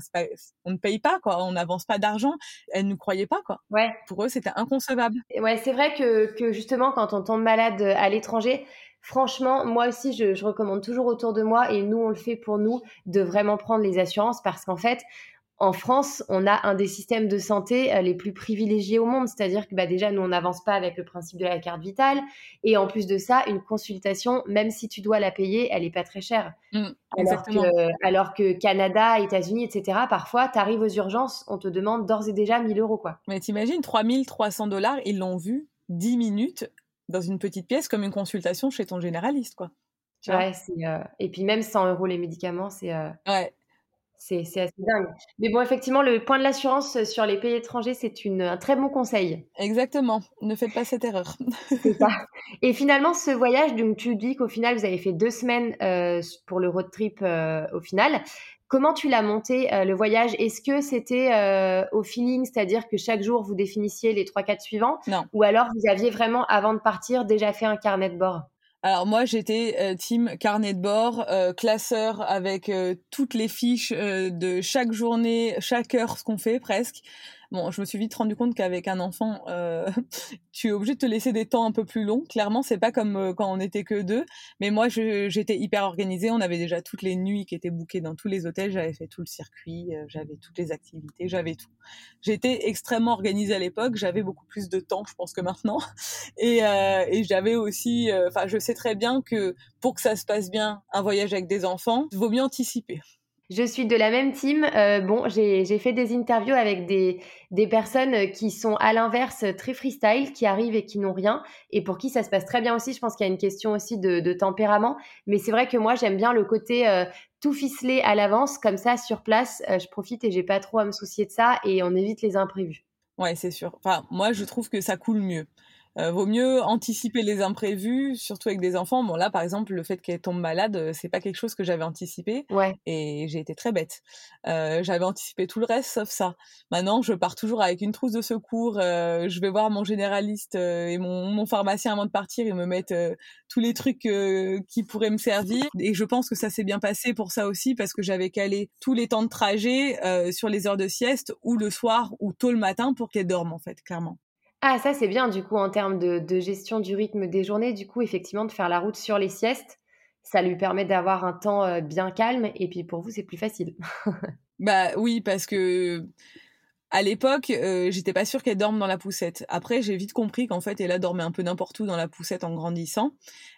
Speaker 2: on ne paye pas, quoi. On n'avance pas d'argent. Elle nous croyait pas, quoi.
Speaker 1: Ouais.
Speaker 2: Pour eux, c'était inconcevable.
Speaker 1: Ouais, c'est vrai que, que justement, quand on tombe malade à l'étranger, Franchement, moi aussi, je, je, recommande toujours autour de moi, et nous, on le fait pour nous, de vraiment prendre les assurances parce qu'en fait, en France, on a un des systèmes de santé euh, les plus privilégiés au monde. C'est-à-dire que bah, déjà, nous, on n'avance pas avec le principe de la carte vitale. Et en plus de ça, une consultation, même si tu dois la payer, elle n'est pas très chère. Mmh, alors, que, alors, que, Canada, États-Unis, etc., parfois, tu arrives aux urgences, on te demande d'ores et déjà 1000 euros. Quoi.
Speaker 2: Mais t'imagines, 3300 dollars, ils l'ont vu 10 minutes dans une petite pièce comme une consultation chez ton généraliste. quoi.
Speaker 1: Ouais, euh, et puis même 100 euros les médicaments, c'est... Euh,
Speaker 2: ouais.
Speaker 1: C'est assez dingue. Mais bon, effectivement, le point de l'assurance sur les pays étrangers, c'est un très bon conseil.
Speaker 2: Exactement. Ne faites pas cette erreur.
Speaker 1: c'est ça. Et finalement, ce voyage, donc tu dis qu'au final, vous avez fait deux semaines euh, pour le road trip euh, au final. Comment tu l'as monté, euh, le voyage? Est-ce que c'était au feeling, c'est-à-dire que chaque jour, vous définissiez les trois 4 suivants?
Speaker 2: Non.
Speaker 1: Ou alors, vous aviez vraiment, avant de partir, déjà fait un carnet de bord?
Speaker 2: Alors moi j'étais euh, team carnet de bord, euh, classeur avec euh, toutes les fiches de chaque journée, chaque heure, ce qu'on fait presque. Bon, je me suis vite rendu compte qu'avec un enfant, euh, tu es obligé de te laisser des temps un peu plus longs. Clairement, c'est pas comme euh, quand on n'était que deux. Mais moi, j'étais hyper organisée. On avait déjà toutes les nuits qui étaient bookées dans tous les hôtels. J'avais fait tout le circuit, euh, j'avais toutes les activités, j'avais tout. J'étais extrêmement organisée à l'époque. J'avais beaucoup plus de temps, je pense que maintenant. Et, et j'avais aussi, enfin, je sais très bien que pour que ça se passe bien, un voyage avec des enfants, il vaut mieux anticiper.
Speaker 1: Je suis de la même team. Euh, bon, j'ai fait des interviews avec des, personnes qui sont à l'inverse très freestyle, qui arrivent et qui n'ont rien, et pour qui ça se passe très bien aussi. Je pense qu'il y a une question aussi de, de tempérament. Mais c'est vrai que moi, j'aime bien le côté euh, tout ficelé à l'avance, comme ça, sur place. Euh, je profite et j'ai pas trop à me soucier de ça, et on évite les imprévus.
Speaker 2: Ouais, c'est sûr. Enfin, moi, je trouve que ça coule mieux. Euh, vaut mieux anticiper les imprévus, surtout avec des enfants. Bon là, par exemple, le fait qu'elle tombe malade, euh, c'est pas quelque chose que j'avais anticipé.
Speaker 1: Ouais.
Speaker 2: Et j'ai été très bête. Euh, j'avais anticipé tout le reste sauf ça. Maintenant, je pars toujours avec une trousse de secours. Euh, je vais voir mon généraliste euh, et mon, mon, pharmacien avant de partir. Ils me mettent tous les trucs qui pourraient me servir. Et je pense que ça s'est bien passé pour ça aussi parce que j'avais calé tous les temps de trajet sur les heures de sieste ou le soir ou tôt le matin pour qu'elle dorme en fait, clairement.
Speaker 1: Ah, ça c'est bien du coup en termes de, gestion du rythme des journées, du coup effectivement de faire la route sur les siestes, ça lui permet d'avoir un temps euh, bien calme et puis pour vous c'est plus facile.
Speaker 2: bah oui parce que à l'époque euh, j'étais pas sûre qu'elle dorme dans la poussette. Après j'ai vite compris qu'en fait elle a dormi un peu n'importe où dans la poussette en grandissant.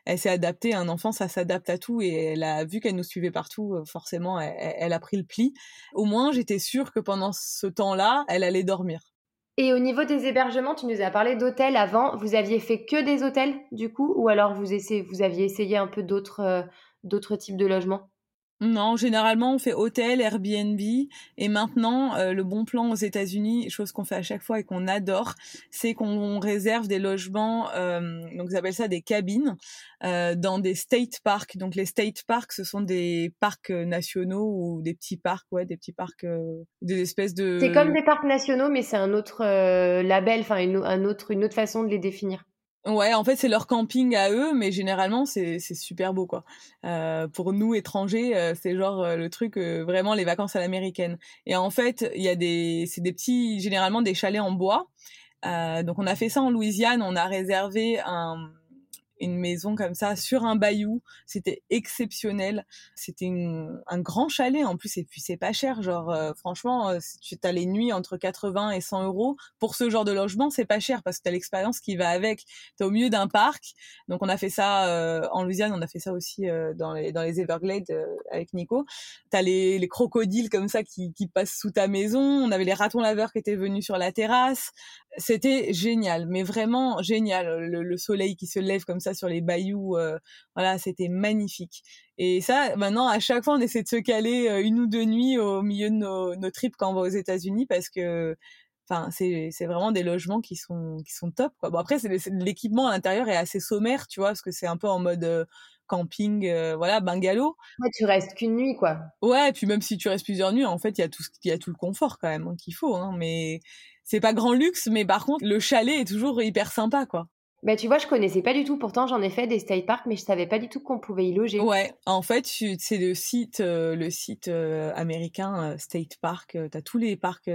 Speaker 2: Elle s'est adaptée, un enfant ça s'adapte à tout et elle a vu qu'elle nous suivait partout, euh, forcément elle, elle a pris le pli. Au moins j'étais sûre que pendant ce temps-là elle allait dormir.
Speaker 1: Et au niveau des hébergements, tu nous as parlé d'hôtels avant. Vous aviez fait que des hôtels, du coup, ou alors vous, aviez essayé un peu d'autres euh, d'autres types de logements?
Speaker 2: Non, généralement on fait hôtel, Airbnb et maintenant euh, le bon plan aux États-Unis, chose qu'on fait à chaque fois et qu'on adore, c'est qu'on réserve des logements, euh, donc ils appellent ça des cabines, euh, dans des state parks. Donc les state parks, ce sont des parcs nationaux ou des petits parcs, ouais, des petits parcs, des espèces de.
Speaker 1: C'est comme des parcs nationaux, mais c'est un autre label, enfin une, un autre, une autre façon de les définir.
Speaker 2: Ouais, en fait, c'est leur camping à eux, mais généralement, c'est super beau, quoi. Euh, pour nous, étrangers, euh, c'est genre euh, le truc, vraiment les vacances à l'américaine. Et en fait, il y a des, c'est des petits, généralement des chalets en bois. donc, on a fait ça en Louisiane, on a réservé un, une maison comme ça sur un bayou. C'était exceptionnel. C'était un grand chalet en plus et puis c'est pas cher. Genre euh, franchement, euh, tu as les nuits entre 80 et 100 euros pour ce genre de logement, c'est pas cher parce que t'as l'expérience qui va avec. T'es au milieu d'un parc. Donc on a fait ça euh, en Louisiane, on a fait ça aussi dans les dans les Everglades avec Nico. T'as les, les crocodiles comme ça qui, qui passent sous ta maison. On avait les ratons laveurs qui étaient venus sur la terrasse. C'était génial, mais vraiment génial. Le, le soleil qui se lève comme ça sur les bayous. Euh, voilà, c'était magnifique. Et ça, maintenant, à chaque fois, on essaie de se caler euh, une ou deux nuits au milieu de nos, nos trips quand on va aux États-Unis parce que enfin c'est c'est vraiment des logements qui sont qui sont top quoi bon après c'est l'équipement à l'intérieur est assez sommaire tu vois parce que c'est un peu en mode euh, camping, voilà, bungalow.
Speaker 1: Ouais, tu restes qu'une nuit, quoi.
Speaker 2: Ouais, puis même si tu restes plusieurs nuits, en fait, il y a tout, il y a tout le confort quand même hein, qu'il faut. Hein, mais c'est pas grand luxe, mais par contre, le chalet est toujours hyper sympa, quoi.
Speaker 1: Bah, tu vois, je connaissais pas du tout. Pourtant, j'en ai fait des state parks, mais je savais pas du tout qu'on pouvait y loger.
Speaker 2: Ouais, en fait, c'est le site, euh, le site euh, américain euh, State Park. tu as tous les parcs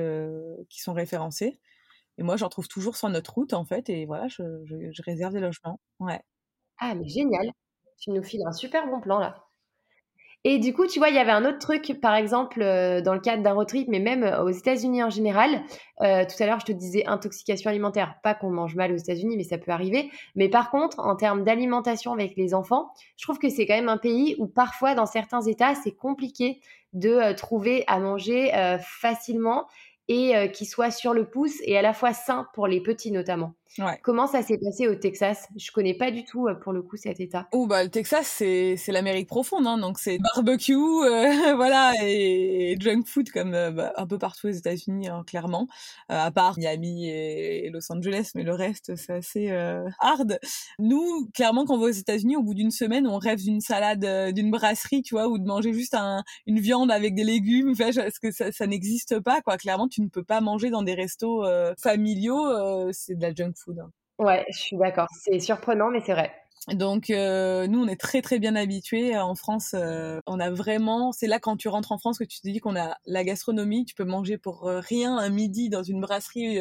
Speaker 2: qui sont référencés. Et moi, j'en trouve toujours sur notre route, en fait. Et voilà, je, je réserve des logements. Ouais.
Speaker 1: Ah, mais génial. Tu nous files un super bon plan là. Et du coup, tu vois, il y avait un autre truc, par exemple, euh, dans le cadre d'un road trip, mais même euh, aux États-Unis en général. Euh, tout à l'heure, je te disais intoxication alimentaire. Pas qu'on mange mal aux États-Unis, mais ça peut arriver. Mais par contre, en termes d'alimentation avec les enfants, je trouve que c'est quand même un pays où parfois, dans certains États, c'est compliqué de trouver à manger facilement et qui soit sur le pouce et à la fois sain pour les petits notamment. Comment ça s'est passé au Texas? Je connais pas du tout pour le coup cet état.
Speaker 2: Oh bah le Texas c'est c'est l'Amérique profonde hein, donc c'est barbecue euh, voilà et, junk food comme euh, bah, un peu partout aux États-Unis hein, clairement euh, à part Miami et, Los Angeles mais le reste c'est assez hard. Nous clairement quand on va aux États-Unis au bout d'une semaine on rêve d'une salade d'une brasserie tu vois ou de manger juste un, une viande avec des légumes parce que ça, ça n'existe pas quoi clairement tu ne peux pas manger dans des restos familiaux c'est de la junk food Hein.
Speaker 1: Ouais, je suis d'accord. C'est surprenant, mais c'est vrai.
Speaker 2: Donc euh, nous on est très très bien habitués en France. Euh, on a vraiment, c'est là quand tu rentres en France que tu te dis qu'on a la gastronomie. Tu peux manger pour euh, rien un midi dans une brasserie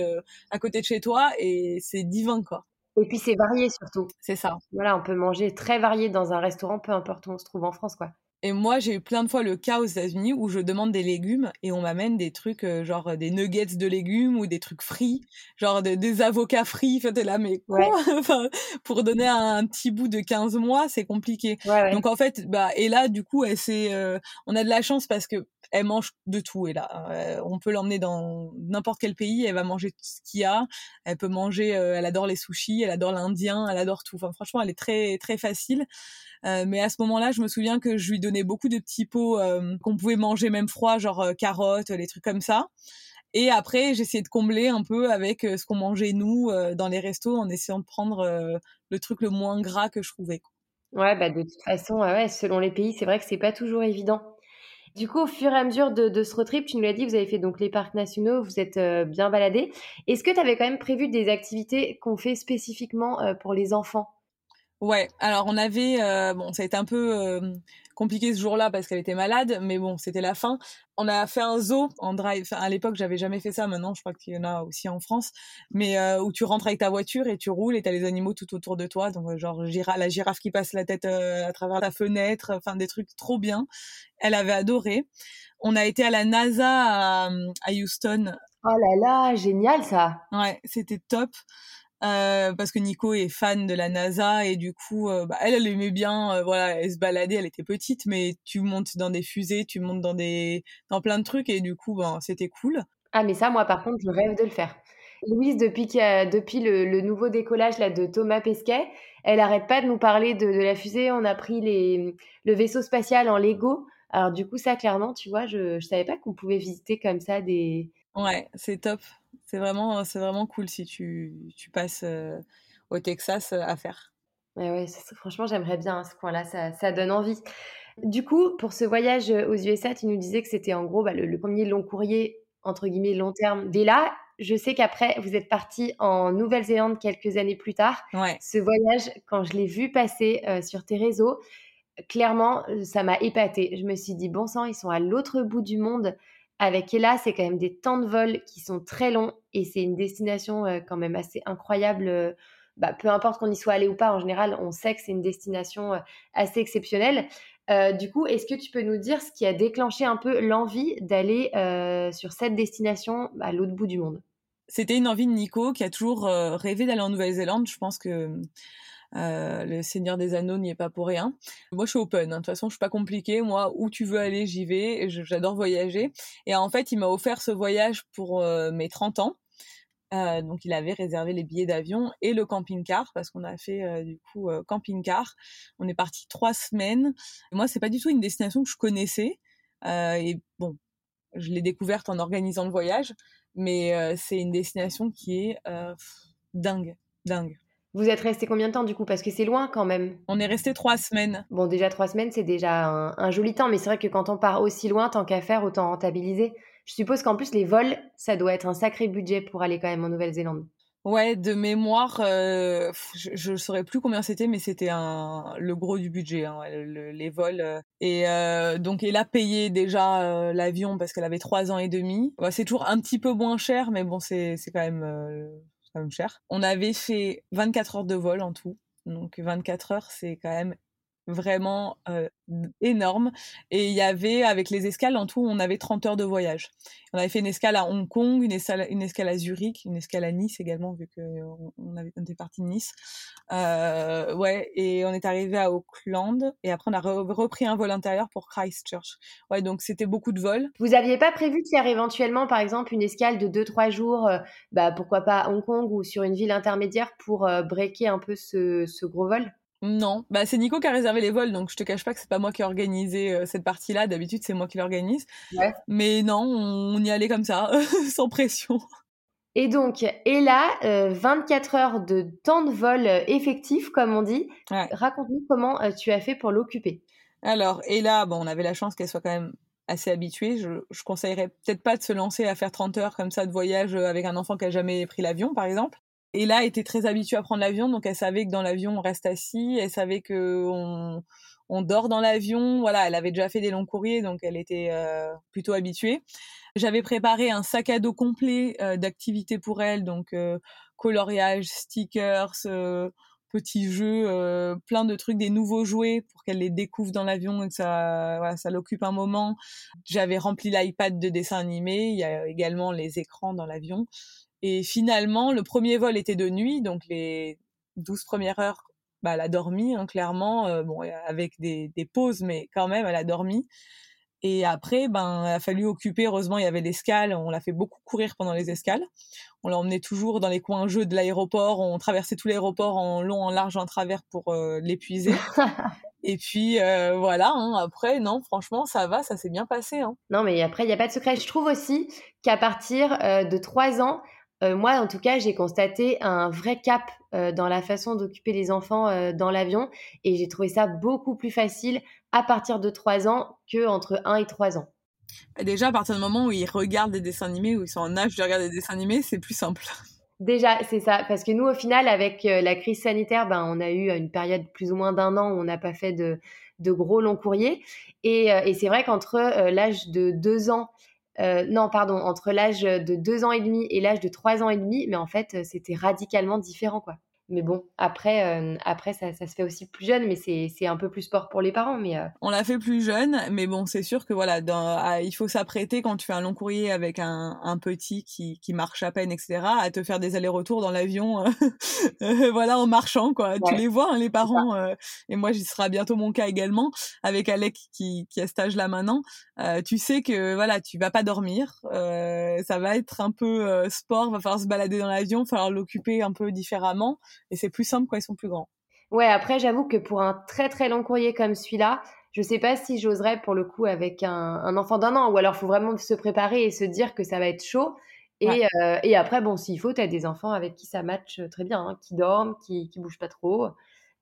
Speaker 2: à côté de chez toi et c'est divin quoi.
Speaker 1: Et puis c'est varié surtout.
Speaker 2: C'est ça.
Speaker 1: Voilà, on peut manger très varié dans un restaurant, peu importe où on se trouve en France quoi.
Speaker 2: Et moi, j'ai eu plein de fois le cas aux États-Unis où je demande des légumes et on m'amène des trucs euh, genre euh, des nuggets de légumes ou des trucs frits, genre des avocats frits. Enfin, t'es là, mais quoi? Enfin, Pour donner un, petit bout de 15 mois, c'est compliqué. Donc en fait, bah et là, du coup, elle euh, on a de la chance parce que elle mange de tout. Et là, on peut l'emmener dans n'importe quel pays, elle va manger tout ce qu'il y a. Elle peut manger, elle adore les sushis, elle adore l'indien, elle adore tout. Enfin, franchement, elle est très très facile. Euh, mais à ce moment-là, je me souviens que je lui donnais beaucoup de petits pots euh, qu'on pouvait manger même froid, genre euh, carottes, les trucs comme ça. Et après, j'essayais de combler un peu avec ce qu'on mangeait nous dans les restos en essayant de prendre le truc le moins gras que je trouvais.
Speaker 1: Ouais, bah de toute façon, selon les pays, c'est vrai que c'est pas toujours évident. Du coup, au fur et à mesure de, ce road trip, tu nous l'as dit, vous avez fait donc les parcs nationaux, vous êtes bien baladés. Est-ce que tu avais quand même prévu des activités qu'on fait spécifiquement pour les enfants?
Speaker 2: Ouais, alors on avait, euh, bon, ça a été un peu euh, compliqué ce jour-là parce qu'elle était malade, mais bon, c'était la fin. On a fait un zoo en drive. Enfin, à l'époque, j'avais jamais fait ça. Maintenant, je crois qu'il y en a aussi en France, mais euh, où tu rentres avec ta voiture et tu roules et t'as les animaux tout autour de toi. Donc, genre la girafe qui passe la tête à travers la fenêtre. Enfin, des trucs trop bien. Elle avait adoré. On a été à la NASA à, à Houston.
Speaker 1: Oh là là, génial ça.
Speaker 2: Ouais, c'était top. Euh, parce que Nico est fan de la NASA et du coup, euh, bah, elle, elle aimait bien, euh, voilà, elle se baladait, elle était petite, mais tu montes dans des fusées, tu montes dans des, dans plein de trucs et du coup, ben, c'était cool.
Speaker 1: Ah mais ça, moi, par contre, je rêve de le faire. Louise, depuis, depuis le, nouveau décollage là de Thomas Pesquet, elle arrête pas de nous parler de, de, la fusée. On a pris les, le vaisseau spatial en Lego. Alors du coup, ça, clairement, tu vois, je, je savais pas qu'on pouvait visiter comme ça des.
Speaker 2: Ouais, c'est top. C'est vraiment, c'est vraiment cool si tu, tu passes euh, au Texas euh, à faire.
Speaker 1: Ouais, ouais, franchement, j'aimerais bien à ce point-là, ça, ça, donne envie. Du coup, pour ce voyage aux USA, tu nous disais que c'était en gros bah, le, premier long courrier, entre guillemets, long terme. Dès là, je sais qu'après, vous êtes parti en Nouvelle-Zélande quelques années plus tard.
Speaker 2: Ouais.
Speaker 1: Ce voyage, quand je l'ai vu passer euh, sur tes réseaux, clairement, ça m'a épaté. Je me suis dit, bon sang, ils sont à l'autre bout du monde. Avec Ella, c'est quand même des temps de vol qui sont très longs et c'est une destination euh, quand même assez incroyable. Euh, bah, peu importe qu'on y soit allé ou pas, en général, on sait que c'est une destination euh, assez exceptionnelle. du coup, est-ce que tu peux nous dire ce qui a déclenché un peu l'envie d'aller sur cette destination à l'autre bout du monde?
Speaker 2: C'était une envie de Nico qui a toujours rêvé d'aller en Nouvelle-Zélande. Je pense que euh, le Seigneur des Anneaux n'y est pas pour rien. Moi, je suis open. Hein. De toute façon, je suis pas compliquée. Moi, où tu veux aller, j'y vais. J'adore voyager. Et en fait, il m'a offert ce voyage pour euh, mes 30 ans. Euh, donc, il avait réservé les billets d'avion et le camping-car parce qu'on a fait du coup camping-car. On est parti trois semaines. moi, c'est pas du tout une destination que je connaissais. et bon, je l'ai découverte en organisant le voyage, mais c'est une destination qui est dingue, dingue.
Speaker 1: Vous êtes resté combien de temps du coup? Parce que c'est loin quand même.
Speaker 2: On est resté trois semaines.
Speaker 1: Bon, déjà trois semaines, c'est déjà un, joli temps, mais c'est vrai que quand on part aussi loin, tant qu'à faire, autant rentabiliser. Je suppose qu'en plus, les vols, ça doit être un sacré budget pour aller quand même en Nouvelle-Zélande.
Speaker 2: Ouais, de mémoire, euh, je ne saurais plus combien c'était, mais c'était un le gros du budget, hein, les vols. Euh. et euh, donc, elle a payé déjà l'avion parce qu'elle avait trois ans et demi. c'est toujours un petit peu moins cher, mais bon, c'est c'est quand même quand même cher. On avait fait 24 heures de vol en tout. Donc 24 heures, c'est quand même vraiment énorme. Et il y avait, avec les escales, en tout, on avait 30 heures de voyage. On avait fait une escale à Hong Kong, une escale, une escale à Zurich, une escale à Nice également, vu qu'on on avait, on était parti de Nice. Ouais, et on est arrivé à Auckland, et après on a repris un vol intérieur pour Christchurch. Ouais, donc c'était beaucoup de vols.
Speaker 1: Vous aviez pas prévu de faire éventuellement, par exemple, une escale de 2-3 jours, bah, pourquoi pas à Hong Kong ou sur une ville intermédiaire pour breaker un peu ce, ce gros vol?
Speaker 2: Non, bah c'est Nico qui a réservé les vols, donc je te cache pas que c'est pas moi qui ai organisé euh, cette partie-là. D'habitude, c'est moi qui l'organise. Mais non, on, y allait comme ça, sans pression.
Speaker 1: Et donc, et là, 24 heures de temps de vol euh, effectif, comme on dit. Raconte-nous comment euh, tu as fait pour l'occuper.
Speaker 2: Alors, et là, bon, on avait la chance qu'elle soit quand même assez habituée. Je, je conseillerais peut-être pas de se lancer à faire 30 heures comme ça de voyage avec un enfant qui a jamais pris l'avion, par exemple. Et là, elle était très habituée à prendre l'avion, donc elle savait que dans l'avion, on reste assis, elle savait que on, on dort dans l'avion. Voilà, elle avait déjà fait des longs courriers, donc elle était euh, plutôt habituée. J'avais préparé un sac à dos complet euh, d'activités pour elle, donc euh, coloriage, stickers, petits jeux, plein de trucs, des nouveaux jouets pour qu'elle les découvre dans l'avion et que ça, voilà, ça l'occupe un moment. J'avais rempli l'iPad de dessins animés. Il y a également les écrans dans l'avion. Et finalement, le premier vol était de nuit, donc les 12 premières heures, bah, elle a dormi, hein, clairement, euh, bon, avec des, des, pauses, mais quand même, elle a dormi. Et après, ben, il a fallu occuper. Heureusement, il y avait l'escale. On l'a fait beaucoup courir pendant les escales. On l'emmenait toujours dans les coins jeux de l'aéroport. On traversait tout l'aéroport en long, en large, en travers pour euh, l'épuiser. Et puis euh, voilà, hein, après, non, franchement, ça va, ça s'est bien passé. Hein.
Speaker 1: Non, mais après, il n'y a pas de secret. Je trouve aussi qu'à partir de trois ans, euh, moi, en tout cas, j'ai constaté un vrai cap euh, dans la façon d'occuper les enfants euh, dans l'avion et j'ai trouvé ça beaucoup plus facile à partir de 3 ans que entre 1 et 3 ans.
Speaker 2: Déjà, à partir du moment où ils regardent des dessins animés, où ils sont en âge de regarder des dessins animés, c'est plus simple.
Speaker 1: Déjà, c'est ça. Parce que nous, au final, avec la crise sanitaire, ben, on a eu une période plus ou moins d'un an où on n'a pas fait de, de, gros longs courriers. Et, et c'est vrai qu'entre l'âge de 2 ans euh, non, pardon, entre l'âge de 2 ans et demi et l'âge de 3 ans et demi, mais en fait, euh, c'était radicalement différent, quoi. Mais bon, après, euh, après ça, ça, se fait aussi plus jeune, mais c'est un peu plus sport pour les parents. Mais
Speaker 2: On l'a fait plus jeune, mais bon, c'est sûr que voilà, dans, il faut s'apprêter quand tu fais un long courrier avec un, un, petit qui, qui marche à peine, etc., à te faire des allers-retours dans l'avion, voilà, en marchant, quoi. Tu les vois, hein, les parents, et moi, j'y sera bientôt mon cas également, avec Alec qui, qui a cet âge-là maintenant. Euh, tu sais que voilà, tu vas pas dormir, euh, ça va être un peu euh, sport, va falloir se balader dans l'avion, falloir l'occuper un peu différemment, et c'est plus simple quand ils sont plus grands.
Speaker 1: Ouais, après j'avoue que pour un très très long courrier comme celui-là, je sais pas si j'oserais pour le coup avec un, enfant d'un an, ou alors faut vraiment se préparer et se dire que ça va être chaud. Et, et après, bon, s'il faut, tu as des enfants avec qui ça match très bien, hein, qui dorment, qui, qui bougent pas trop.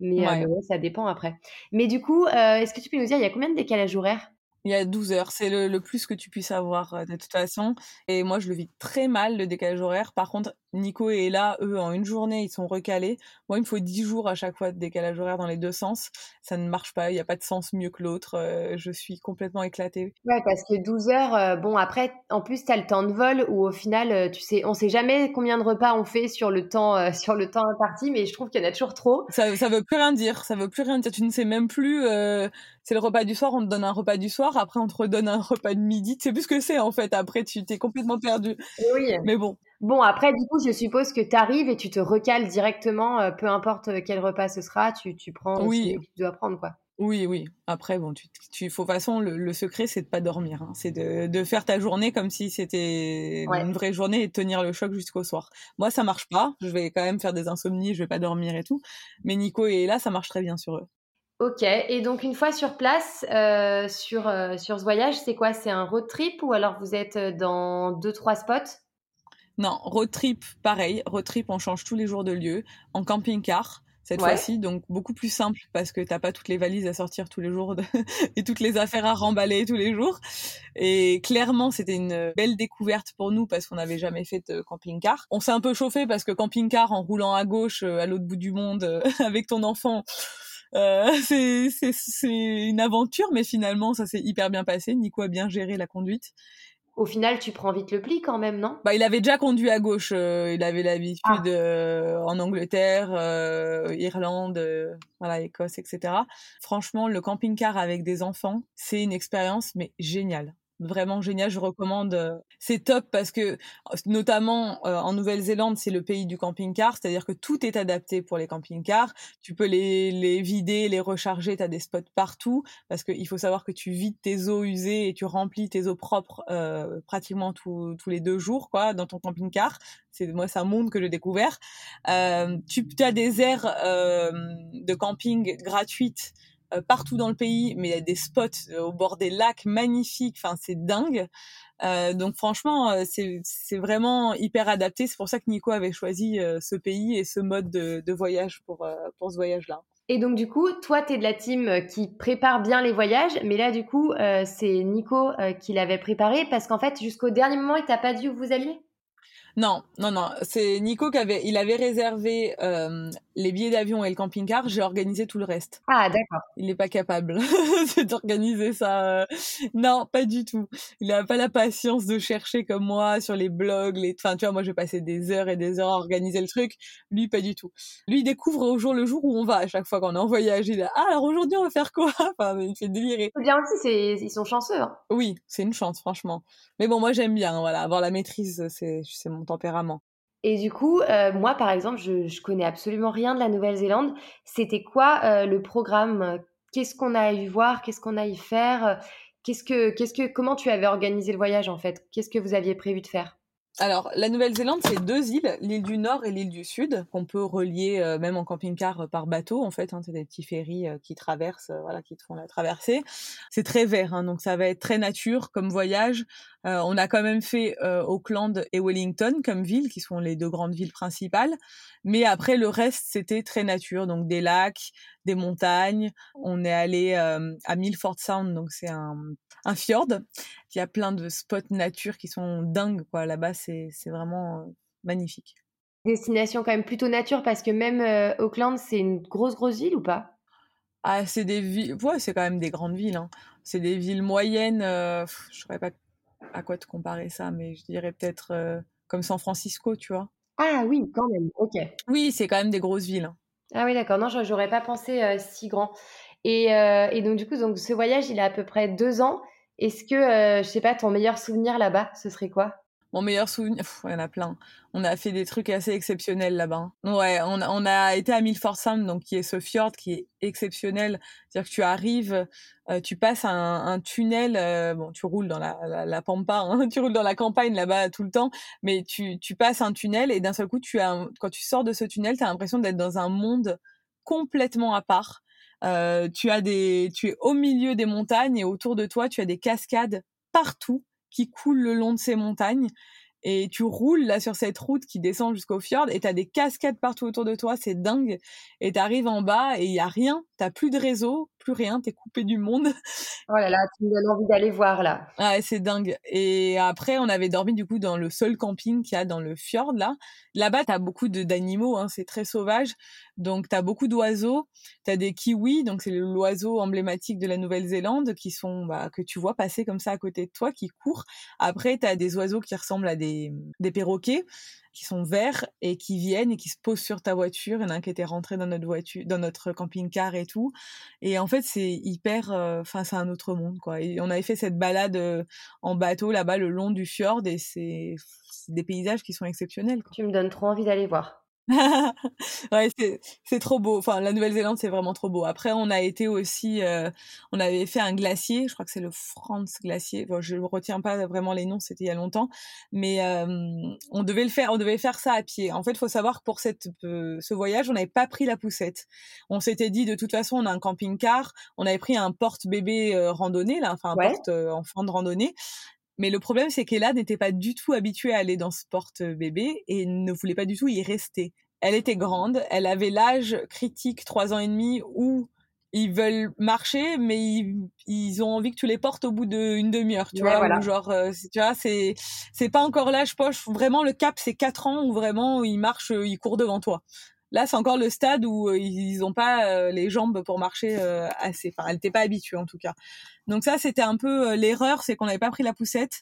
Speaker 1: Mais, ça dépend après. Mais du coup, est-ce que tu peux nous dire, il y a combien de décalage horaire
Speaker 2: il y a 12 heures, c'est le, plus que tu puisses avoir de toute façon. Et moi, je le vis très mal, le décalage horaire. Par contre, Nico et là, eux, en une journée, ils sont recalés. Moi, il me faut 10 jours à chaque fois de décalage horaire dans les deux sens. Ça ne marche pas, il n'y a pas de sens mieux que l'autre. je suis complètement éclatée.
Speaker 1: Ouais, parce que 12 heures, bon, après, en plus, tu as le temps de vol où au final, tu sais, on sait jamais combien de repas on fait sur le temps, sur le temps imparti, mais je trouve qu'il y en a toujours trop.
Speaker 2: Ça, ça veut plus rien dire, ça veut plus rien dire. Tu ne sais même plus, c'est le repas du soir, on te donne un repas du soir, après on te redonne un repas de midi. Tu sais plus ce que c'est en fait. Après, tu t'es complètement perdu. Oui. Mais bon.
Speaker 1: Bon, après, du coup, je suppose que tu arrives et tu te recales directement, euh, peu importe quel repas ce sera, tu, tu prends oui. ce que tu dois prendre, quoi.
Speaker 2: Oui, oui. Après, bon, tu, tu faut façon, le, secret, c'est de pas dormir. Hein. C'est de, de, faire ta journée comme si c'était une vraie journée et de tenir le choc jusqu'au soir. Moi, ça marche pas. Je vais quand même faire des insomnies, je vais pas dormir et tout. Mais Nico et là, ça marche très bien sur eux.
Speaker 1: Ok, et donc une fois sur place, euh, sur, euh, sur ce voyage, c'est quoi? C'est un road trip ou alors vous êtes euh, dans deux, trois spots?
Speaker 2: Non, road trip, pareil. Road trip, on change tous les jours de lieu. En camping-car, cette fois-ci, donc beaucoup plus simple parce que t'as pas toutes les valises à sortir tous les jours et toutes les affaires à remballer tous les jours. Et clairement, c'était une belle découverte pour nous parce qu'on n'avait jamais fait de camping-car. On s'est un peu chauffé parce que camping-car en roulant à gauche à l'autre bout du monde avec ton enfant, euh, c'est une aventure, mais finalement, ça s'est hyper bien passé. Nico a bien géré la conduite
Speaker 1: au final, tu prends vite le pli quand même, non?
Speaker 2: Bah, il avait déjà conduit à gauche. Euh, il avait l'habitude ah. euh, en Angleterre, Irlande, voilà, Écosse, etc. Franchement, le camping-car avec des enfants, c'est une expérience mais géniale vraiment génial. Je recommande. Euh, c'est top parce que, notamment euh, en Nouvelle-Zélande, c'est le pays du camping-car, c'est-à-dire que tout est adapté pour les camping-cars. Tu peux les, les vider, les recharger. Tu as des spots partout parce qu'il faut savoir que tu vides tes eaux usées et tu remplis tes eaux propres euh, pratiquement tous les deux jours, quoi, dans ton camping-car. C'est moi, c'est un monde que j'ai découvert. tu as des aires de camping gratuites euh, partout dans le pays, mais il y a des spots euh, au bord des lacs magnifiques. Enfin, c'est dingue. Euh, donc franchement, c'est vraiment hyper adapté. C'est pour ça que Nico avait choisi ce pays et ce mode de, de voyage pour pour ce voyage-là.
Speaker 1: Et donc du coup, toi, tu es de la team qui prépare bien les voyages, mais là, du coup, c'est Nico qui l'avait préparé parce qu'en fait, jusqu'au dernier moment, il t'a pas dit où vous alliez
Speaker 2: non, non, non. C'est Nico qui avait, il avait réservé euh, les billets d'avion et le camping-car. J'ai organisé tout le reste.
Speaker 1: Ah, d'accord.
Speaker 2: Il n'est pas capable d'organiser ça. Euh. Non, pas du tout. Il n'a pas la patience de chercher comme moi sur les blogs. Les... Enfin, tu vois, moi, j'ai passé des heures et des heures à organiser le truc. Lui, pas du tout. Lui, il découvre au jour le jour où on va. À chaque fois qu'on est en voyage, il a ah alors aujourd'hui on va faire quoi? Enfin, il fait délirer.
Speaker 1: C'est bien aussi, c'est ils sont chanceux. Hein.
Speaker 2: Oui, c'est une chance, franchement. Mais bon, moi j'aime bien. Voilà, avoir la maîtrise, c'est c'est mon tempérament.
Speaker 1: Et du coup, euh, moi, par exemple, je, je connais absolument rien de la Nouvelle-Zélande. C'était quoi euh, le programme? Qu'est-ce qu'on a eu voir? Qu'est-ce qu'on a y faire? Qu'est-ce que, qu'est-ce que, comment tu avais organisé le voyage en fait? Qu'est-ce que vous aviez prévu de faire?
Speaker 2: Alors, la Nouvelle-Zélande, c'est deux îles, l'île du Nord et l'île du Sud, qu'on peut relier euh, même en camping-car par bateau, en fait. Hein, c'est des petits ferries qui traversent, voilà, qui te font la traversée. C'est très vert, hein, donc ça va être très nature comme voyage. On a quand même fait Auckland et Wellington comme villes, qui sont les deux grandes villes principales. Mais après, le reste, c'était très nature, donc des lacs, des montagnes. On est allé à Milford Sound, donc c'est un, un fjord. Il y a plein de spots nature qui sont dingues, quoi. Là-bas, c'est vraiment magnifique.
Speaker 1: Destination quand même plutôt nature, parce que même Auckland, c'est une grosse, grosse ville ou pas?
Speaker 2: Ah, c'est des villes... Ouais, c'est quand même des grandes villes. Hein. C'est des villes moyennes. je ne saurais pas à quoi te comparer ça, mais je dirais peut-être comme San Francisco, tu vois.
Speaker 1: Ah oui, quand même, ok.
Speaker 2: Oui, c'est quand même des grosses villes. Hein.
Speaker 1: Ah oui, d'accord. Non, j'aurais pas pensé euh, si grand. Et, euh, et, donc, du coup, donc, ce voyage, il a à peu près deux ans. Est-ce que, euh, je sais pas, ton meilleur souvenir là-bas, ce serait quoi?
Speaker 2: Mon meilleur souvenir, il y en a plein. On a fait des trucs assez exceptionnels là-bas. Ouais, on a, on a été à Milford Sound, donc qui est ce fjord qui est exceptionnel. C'est-à-dire que tu arrives, euh, tu passes un, un tunnel, euh, bon, tu roules dans la, la, la pampa, hein, tu roules dans la campagne là-bas tout le temps, mais tu, tu passes un tunnel et d'un seul coup, tu as, quand tu sors de ce tunnel, tu as l'impression d'être dans un monde complètement à part. Euh, tu as des, tu es au milieu des montagnes et autour de toi, tu as des cascades partout qui coule le long de ces montagnes. Et tu roules là sur cette route qui descend jusqu'au fjord et t'as des cascades partout autour de toi, c'est dingue. Et t'arrives en bas et il y a rien, t'as plus de réseau, plus rien, t'es coupé du monde.
Speaker 1: Oh là là, tu me donnes envie d'aller voir là.
Speaker 2: Ouais, c'est dingue. Et après, on avait dormi du coup dans le seul camping qu'il y a dans le fjord là. Là-bas, t'as beaucoup d'animaux, hein, c'est très sauvage. Donc t'as beaucoup d'oiseaux. T'as des kiwis, donc c'est l'oiseau emblématique de la Nouvelle-Zélande qui sont bah, que tu vois passer comme ça à côté de toi, qui courent. Après, t'as des oiseaux qui ressemblent à des, des perroquets qui sont verts et qui viennent et qui se posent sur ta voiture. Il y en a un qui était rentré dans notre voiture, dans notre camping-car et tout. Et en fait, c'est hyper, euh, enfin, c'est un autre monde, quoi. Et on avait fait cette balade euh, en bateau là-bas le long du fjord et c'est des paysages qui sont exceptionnels.
Speaker 1: Tu me donnes trop envie d'aller voir.
Speaker 2: ouais, c'est trop beau. Enfin, la Nouvelle-Zélande, c'est vraiment trop beau. Après, on a été aussi, euh, on avait fait un glacier. Je crois que c'est le France Glacier. Bon, je ne retiens pas vraiment les noms, c'était il y a longtemps, mais euh, on devait le faire. On devait faire ça à pied. En fait, il faut savoir que pour cette, euh, ce voyage, on n'avait pas pris la poussette. On s'était dit, de toute façon, on a un camping-car. On avait pris un porte-bébé randonnée, là, enfin un porte-enfant de randonnée. Mais le problème, c'est qu'Ella n'était pas du tout habituée à aller dans ce porte-bébé et ne voulait pas du tout y rester. Elle était grande, elle avait l'âge critique, trois ans et demi, où ils veulent marcher, mais ils, ont envie que tu les portes au bout d'une demi-heure, tu vois. genre, euh, tu vois, c'est c'est pas encore l'âge poche. Vraiment, le cap, c'est quatre ans où vraiment ils marchent, ils courent devant toi. Là, c'est encore le stade où euh, ils n'ont pas euh, les jambes pour marcher euh, assez. Enfin, elle n'était pas habituée en tout cas. Donc ça, c'était un peu l'erreur, c'est qu'on n'avait pas pris la poussette.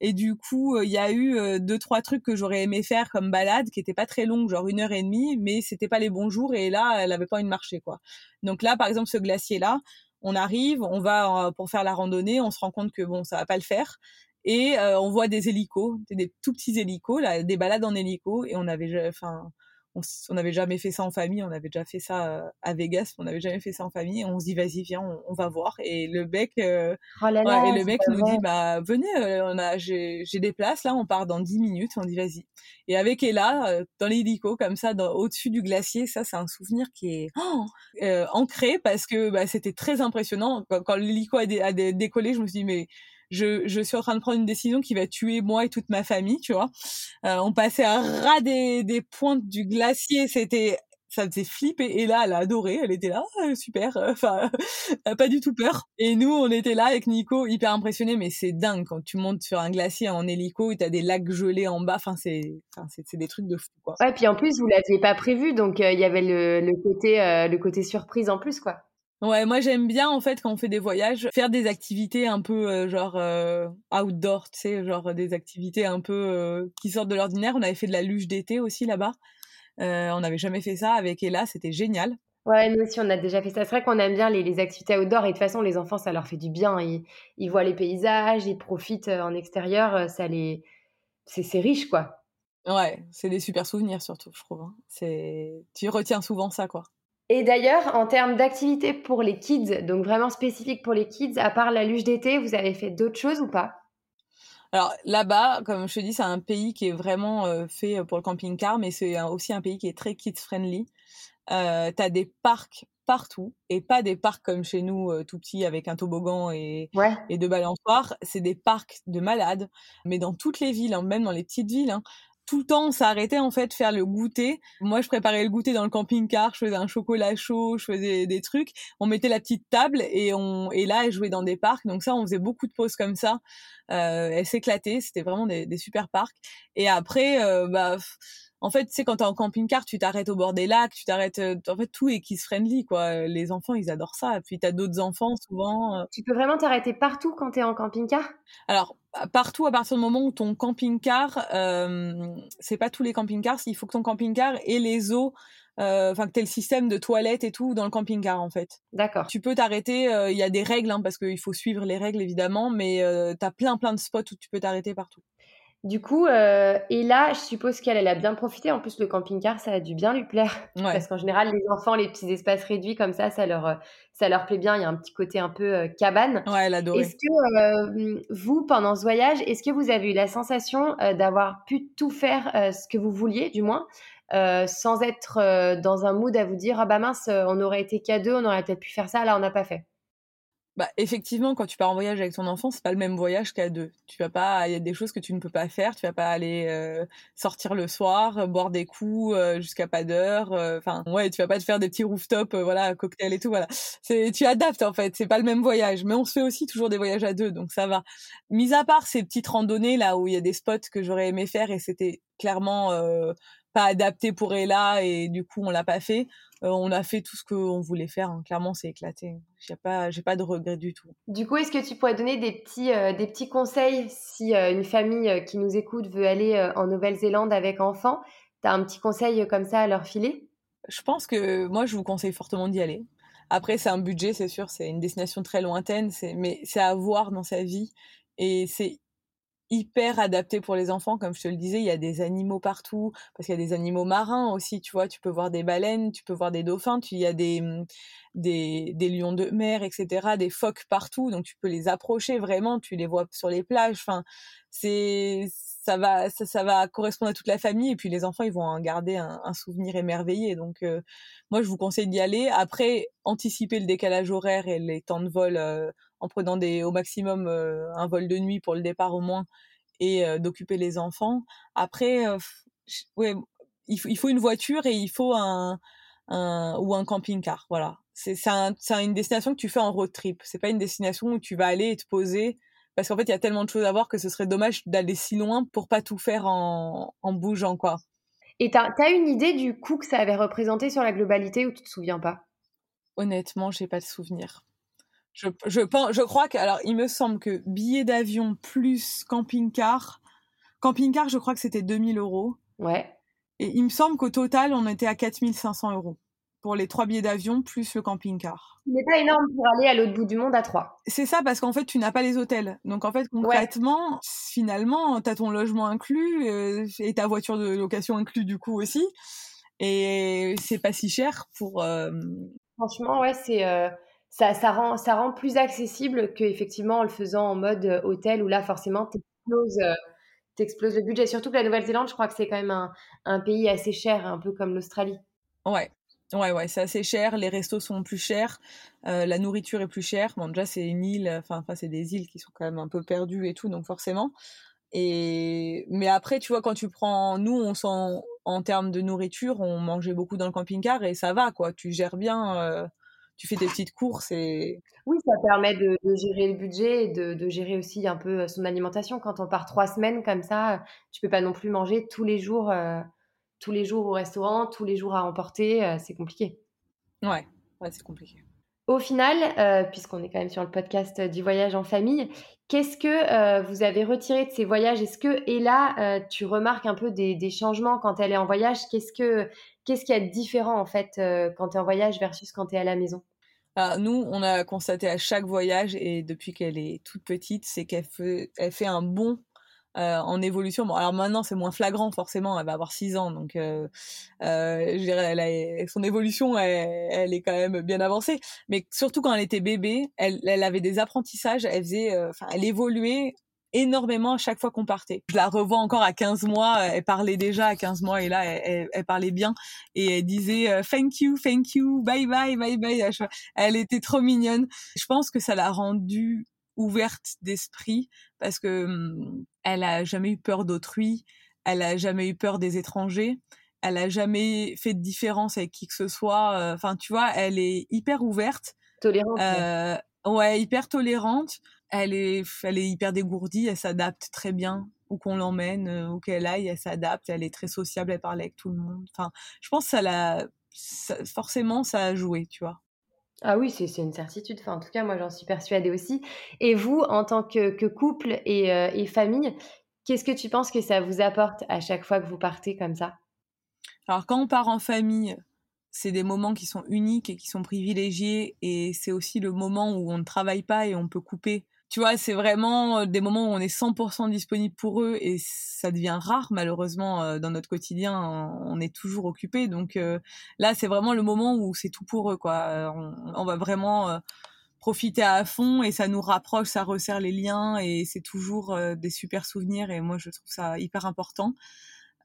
Speaker 2: Et du coup, il y a eu deux trois trucs que j'aurais aimé faire comme balade, qui étaient pas très longues, genre une heure et demie, mais c'était pas les bons jours. Et là, elle avait pas envie de marcher quoi. Donc là, par exemple, ce glacier là, on arrive, on va pour faire la randonnée, on se rend compte que bon, ça va pas le faire et on voit des hélicos, des tout petits hélicos, là, des balades en hélico, et on avait, enfin, on n'avait jamais fait ça en famille, on avait déjà fait ça euh, à Vegas, on n'avait jamais fait ça en famille. Et on se dit vas-y viens, on, va voir. Et le mec, euh, oh et le mec nous dit bah venez, euh, on a j'ai des places là, on part dans 10 minutes. On dit vas-y. Et avec Ella dans l'hélico comme ça, au-dessus du glacier, ça c'est un souvenir qui est oh, ancré parce que bah, c'était très impressionnant. Quand, l'hélico a, a, décollé, je me suis dit mais je, je suis en train de prendre une décision qui va tuer moi et toute ma famille, tu vois. Euh, on passait à ras des, des pointes du glacier, c'était ça faisait flipper. Et là elle a adoré elle était là ah, super enfin pas du tout peur. Et nous on était là avec Nico hyper impressionné mais c'est dingue quand tu montes sur un glacier en hélico et t'as des lacs gelés en bas. Enfin c'est c'est des trucs de fou quoi.
Speaker 1: Ouais puis en plus vous l'aviez pas prévu donc euh, il y avait le, le côté euh, le côté surprise en plus quoi
Speaker 2: Ouais, moi j'aime bien en fait quand on fait des voyages, faire des activités un peu euh, genre euh, outdoor, tu sais, genre des activités un peu euh, qui sortent de l'ordinaire. On avait fait de la luge d'été aussi là-bas. on n'avait jamais fait ça avec Ella, c'était génial.
Speaker 1: Ouais, nous aussi on a déjà fait ça. C'est vrai qu'on aime bien les, les, activités outdoor et de toute façon les enfants ça leur fait du bien. Ils, ils voient les paysages, ils profitent en extérieur, ça les, c'est riche quoi.
Speaker 2: Ouais, c'est des super souvenirs surtout, je trouve. Hein. C'est, tu retiens souvent ça quoi.
Speaker 1: Et d'ailleurs, en termes d'activités pour les kids, donc vraiment spécifiques pour les kids, à part la luge d'été, vous avez fait d'autres choses ou pas?
Speaker 2: Alors là-bas, comme je te dis, c'est un pays qui est vraiment euh, fait pour le camping-car, mais c'est aussi un pays qui est très kids-friendly. Euh, T'as des parcs partout et pas des parcs comme chez nous euh, tout petits avec un toboggan et, et deux balançoires. C'est des parcs de malades, mais dans toutes les villes, hein, même dans les petites villes. Hein, tout le temps, on s'arrêtait en fait faire le goûter. Moi, je préparais le goûter dans le camping-car, je faisais un chocolat chaud, je faisais des trucs. On mettait la petite table et on et là, elle jouait dans des parcs. Donc ça, on faisait beaucoup de pauses comme ça. Euh, elle s'éclatait, c'était vraiment des, des, super parcs. Et après, euh, bah en fait, tu sais, quand t'es en camping-car, tu t'arrêtes au bord des lacs, tu t'arrêtes, euh, en fait, tout est kids-friendly, quoi. Les enfants, ils adorent ça. Puis, t'as d'autres enfants, souvent. Euh.
Speaker 1: Tu peux vraiment t'arrêter partout quand t'es en camping-car?
Speaker 2: Alors, partout à partir du moment où ton camping-car, euh, c'est pas tous les camping-cars, il faut que ton camping-car ait les eaux, euh, enfin que t'aies le système de toilettes et tout dans le camping-car en fait.
Speaker 1: D'accord.
Speaker 2: Tu peux t'arrêter, il y a des règles hein, parce qu'il faut suivre les règles évidemment, mais euh, t'as plein plein de spots où tu peux t'arrêter partout.
Speaker 1: Du coup, euh, et là, je suppose qu'elle elle a bien profité. En plus, le camping-car, ça a dû bien lui plaire. Parce qu'en général, les enfants, les petits espaces réduits comme ça, ça leur, euh, ça leur plaît bien. Il y a un petit côté un peu euh, cabane.
Speaker 2: Ouais, elle adore.
Speaker 1: Est-ce que vous, pendant ce voyage, est-ce que vous avez eu la sensation d'avoir pu tout faire ce que vous vouliez, du moins, sans être dans un mood à vous dire ah bah mince, on aurait été qu'à deux, on aurait peut-être pu faire ça, là on n'a pas fait.
Speaker 2: Bah, effectivement, quand tu pars en voyage avec ton enfant, c'est pas le même voyage qu'à deux. Tu vas pas, il y a des choses que tu ne peux pas faire. Tu vas pas aller euh, sortir le soir, boire des coups euh, jusqu'à pas d'heure. Euh, enfin, ouais, tu vas pas te faire des petits rooftops, voilà, cocktails et tout, voilà. C'est, tu adaptes en fait. C'est pas le même voyage, mais on se fait aussi toujours des voyages à deux, donc ça va. Mis à part ces petites randonnées là où il y a des spots que j'aurais aimé faire et c'était clairement pas adapté pour Ella et du coup on l'a pas fait. Euh, on a fait tout ce qu'on voulait faire. Hein. Clairement, c'est éclaté. J'ai pas, j'ai pas de regrets du tout.
Speaker 1: Du coup, est-ce que tu pourrais donner des petits, euh, des petits conseils si euh, une famille qui nous écoute veut aller en Nouvelle-Zélande avec enfants? Tu as un petit conseil comme ça à leur filer?
Speaker 2: Je pense que moi, je vous conseille fortement d'y aller. Après, c'est un budget, c'est sûr, c'est une destination très lointaine, mais c'est à voir dans sa vie. Et c'est hyper adapté pour les enfants. Comme je te le disais, il y a des animaux partout, parce qu'il y a des animaux marins aussi, tu vois. Tu peux voir des baleines, tu peux voir des dauphins, tu, y a des, mmh, des, des lions de mer, etc., des phoques partout, donc tu peux les approcher vraiment, tu les vois sur les plages. Enfin, c'est ça va ça, va correspondre à toute la famille et puis les enfants ils vont en garder un, un souvenir émerveillé donc euh, moi je vous conseille d'y aller après anticiper le décalage horaire et les temps de vol euh, en prenant des, au maximum un vol de nuit pour le départ au moins et d'occuper les enfants. Après, ouais, il, il, faut une voiture et il faut un, un ou un camping-car. Voilà. C'est un, une destination que tu fais en road trip. C'est pas une destination où tu vas aller et te poser parce qu'en fait il y a tellement de choses à voir que ce serait dommage d'aller si loin pour pas tout faire en, en bougeant quoi.
Speaker 1: Et t'as as une idée du coût que ça avait représenté sur la globalité ou tu te souviens pas?
Speaker 2: Honnêtement, j'ai pas de souvenir. Je, je, pense, je crois que, alors, il me semble que billet d'avion plus camping-car, camping-car, je crois que c'était 2000 euros.
Speaker 1: Ouais.
Speaker 2: Et il me semble qu'au total, on était à 4500 euros pour les trois billets d'avion plus le camping-car.
Speaker 1: Ce n'est pas énorme pour aller à l'autre bout du monde à trois.
Speaker 2: C'est ça, parce qu'en fait, tu n'as pas les hôtels. Donc, en fait, concrètement, finalement, tu as ton logement inclus euh, et ta voiture de location inclus du coup aussi. Et c'est pas si cher pour. Euh,
Speaker 1: Franchement, ouais, c'est. Euh, ça, ça, rend, ça rend plus accessible qu'effectivement en le faisant en mode hôtel où là, forcément, tu exploses, le budget. Surtout que la Nouvelle-Zélande, je crois que c'est quand même un, un pays assez cher, un peu comme l'Australie.
Speaker 2: Ouais, Ouais, ouais, c'est assez cher. Les restos sont plus chers. Euh, la nourriture est plus chère. Bon, déjà, c'est une île, enfin, c'est des îles qui sont quand même un peu perdues et tout, donc forcément. Et mais après, tu vois, quand tu prends, nous, on sent en termes de nourriture, on mangeait beaucoup dans le camping-car et ça va, quoi. Tu gères bien, euh, tu fais tes petites courses et.
Speaker 1: Oui, ça permet de, gérer le budget et de, de, gérer aussi un peu son alimentation. Quand on part trois semaines comme ça, tu peux pas non plus manger tous les jours. Euh, tous les jours au restaurant, tous les jours à emporter, euh, c'est compliqué.
Speaker 2: Ouais, ouais, c'est compliqué.
Speaker 1: Au final, euh, puisqu'on est quand même sur le podcast du voyage en famille, qu'est-ce que euh, vous avez retiré de ces voyages? Est-ce que, et là, tu remarques un peu des, changements quand elle est en voyage? Qu'est-ce que qu'est-ce qu'il y a de différent en fait quand tu es en voyage versus quand tu es à la maison?
Speaker 2: Ah, nous, on a constaté à chaque voyage, et depuis qu'elle est toute petite, c'est qu'elle fait, un bon euh, en évolution. Bon, alors maintenant c'est moins flagrant forcément, elle va avoir 6 ans, donc euh, euh, je dirais, elle son évolution, elle, est quand même bien avancée. Mais surtout quand elle était bébé, elle, elle avait des apprentissages, elle faisait, euh, enfin, elle évoluait énormément à chaque fois qu'on partait. Je la revois encore à 15 mois, elle parlait déjà à 15 mois et là elle, elle, parlait bien et elle disait thank you, thank you, bye bye, bye bye. Elle était trop mignonne. Je pense que ça l'a rendue ouverte d'esprit parce que mmh, elle a jamais eu peur d'autrui, elle a jamais eu peur des étrangers, elle a jamais fait de différence avec qui que ce soit. Enfin, tu vois, elle est hyper ouverte,
Speaker 1: tolérante.
Speaker 2: Euh, ouais, hyper tolérante. Elle est, elle est hyper dégourdie, elle s'adapte très bien où qu'on l'emmène, euh, où qu'elle aille, elle s'adapte, elle est très sociable, elle parle avec tout le monde. Enfin, je pense que ça l'a, forcément, ça a joué, tu vois.
Speaker 1: Ah oui, c'est une certitude. Enfin, en tout cas, moi, j'en suis persuadée aussi. Et vous, en tant que, couple euh, et, famille, qu'est-ce que tu penses que ça vous apporte à chaque fois que vous partez comme ça?
Speaker 2: Alors, quand on part en famille, c'est des moments qui sont uniques et qui sont privilégiés. Et c'est aussi le moment où on ne travaille pas et on peut couper tu vois, c'est vraiment des moments où on est 100% disponible pour eux et ça devient rare malheureusement dans notre quotidien. On est toujours occupé, donc là c'est vraiment le moment où c'est tout pour eux quoi. On, va vraiment profiter à fond et ça nous rapproche, ça resserre les liens et c'est toujours des super souvenirs et moi je trouve ça hyper important.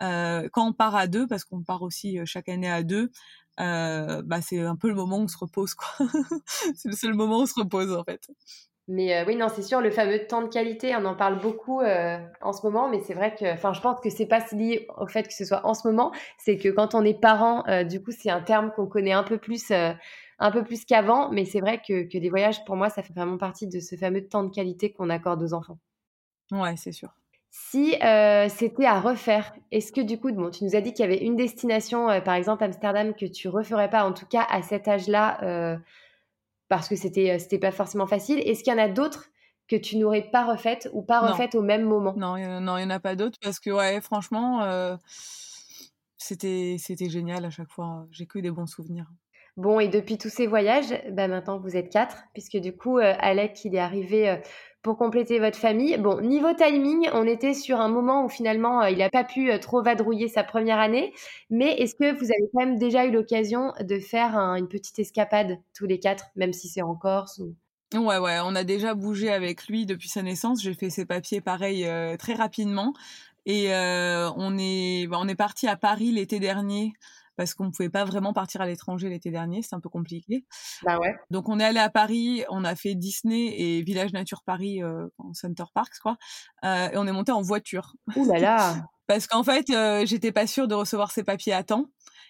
Speaker 2: quand on part à deux, parce qu'on part aussi chaque année à deux, bah c'est un peu le moment où on se repose quoi. c'est le seul moment où on se repose en fait.
Speaker 1: Mais euh, oui, non, c'est sûr, le fameux temps de qualité, on en parle beaucoup euh, en ce moment, mais c'est vrai que, enfin, je pense que c'est pas lié au fait que ce soit en ce moment, c'est que quand on est parent, euh, du coup, c'est un terme qu'on connaît un peu plus, un peu plus qu'avant, mais c'est vrai que, que les voyages, pour moi, ça fait vraiment partie de ce fameux temps de qualité qu'on accorde aux enfants.
Speaker 2: Ouais, c'est sûr.
Speaker 1: Si c'était à refaire, est-ce que du coup, bon, tu nous as dit qu'il y avait une destination, par exemple Amsterdam, que tu referais pas, en tout cas à cet âge-là, parce que c'était euh, c'était pas forcément facile. Est-ce qu'il y en a d'autres que tu n'aurais pas refaites ou pas refaites au même moment?
Speaker 2: Non, il non, y en a pas d'autres parce que ouais, franchement, euh, c'était c'était génial à chaque fois. J'ai que des bons souvenirs.
Speaker 1: Bon, et depuis tous ces voyages, bah maintenant vous êtes quatre, puisque du coup, euh, Alec, il est arrivé pour compléter votre famille. Bon, niveau timing, on était sur un moment où finalement euh, il n'a pas pu euh, trop vadrouiller sa première année. Mais est-ce que vous avez quand même déjà eu l'occasion de faire une petite escapade tous les quatre, même si c'est en Corse
Speaker 2: Ouais, ouais, on a déjà bougé avec lui depuis sa naissance. J'ai fait ses papiers pareil euh, très rapidement. Et on est, bah, on est parti à Paris l'été dernier parce qu'on ne pouvait pas vraiment partir à l'étranger l'été dernier, c'est un peu compliqué.
Speaker 1: Bah ouais.
Speaker 2: Donc on est allé à Paris, on a fait Disney et Village Nature Paris en Center Park, quoi, et on est monté en voiture.
Speaker 1: Ouh là là
Speaker 2: Parce qu'en fait, j'étais pas sûre de recevoir ces papiers à temps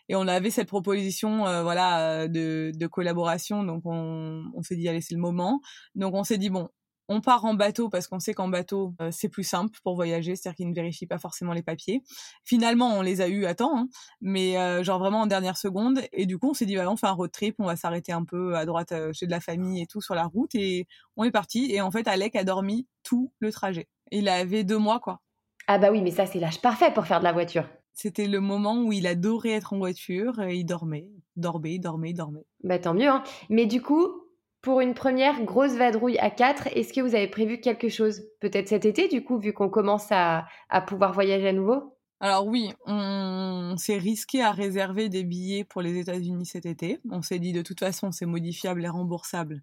Speaker 2: et on avait cette proposition voilà de, de, collaboration donc on, on s'est dit allez c'est le moment donc on s'est dit bon on part en bateau parce qu'on sait qu'en bateau, euh, c'est plus simple pour voyager, c'est-à-dire qu'ils ne vérifient pas forcément les papiers. Finalement, on les a eus à temps, hein, mais euh, genre vraiment en dernière seconde. Et du coup, on s'est dit, bah, on fait un road trip, on va s'arrêter un peu à droite euh, chez de la famille et tout sur la route. Et on est parti. Et en fait, Alec a dormi tout le trajet. Il avait deux mois, quoi.
Speaker 1: Ah bah oui, mais ça, c'est l'âge parfait pour faire de la voiture.
Speaker 2: C'était le moment où il adorait être en voiture et il dormait, dormait, dormait, dormait.
Speaker 1: Bah tant mieux. Hein. Mais du coup, pour une première grosse vadrouille à quatre, est-ce que vous avez prévu quelque chose Peut-être cet été, du coup, vu qu'on commence à, pouvoir voyager à nouveau?
Speaker 2: Alors oui, on s'est risqué à réserver des billets pour les États-Unis cet été. On s'est dit de toute façon c'est modifiable et remboursable.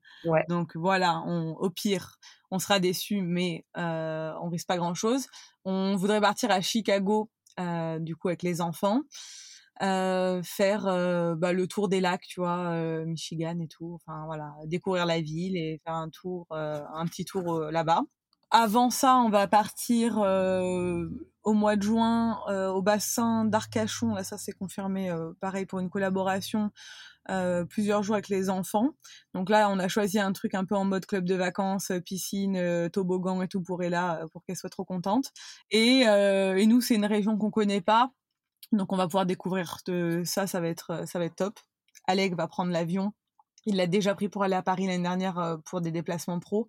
Speaker 2: Donc voilà, au pire, on sera déçu, mais euh, on risque pas grand-chose. On voudrait partir à Chicago, euh, du coup avec les enfants. Euh, faire euh, bah, le tour des lacs, tu vois, euh, Michigan et tout. Enfin voilà, découvrir la ville et faire un tour, un petit tour là-bas. Avant ça, on va partir au mois de juin au bassin d'Arcachon. Là, ça c'est confirmé. pareil pour une collaboration. plusieurs jours avec les enfants. Donc là, on a choisi un truc un peu en mode club de vacances, piscine, toboggan et tout pour Ella, pour qu'elle soit trop contente. Et, et nous, c'est une région qu'on connaît pas. Donc on va pouvoir découvrir de ça, ça va être euh, ça va être top. Alec va prendre l'avion. Il l'a déjà pris pour aller à Paris l'année dernière euh, pour des déplacements pro,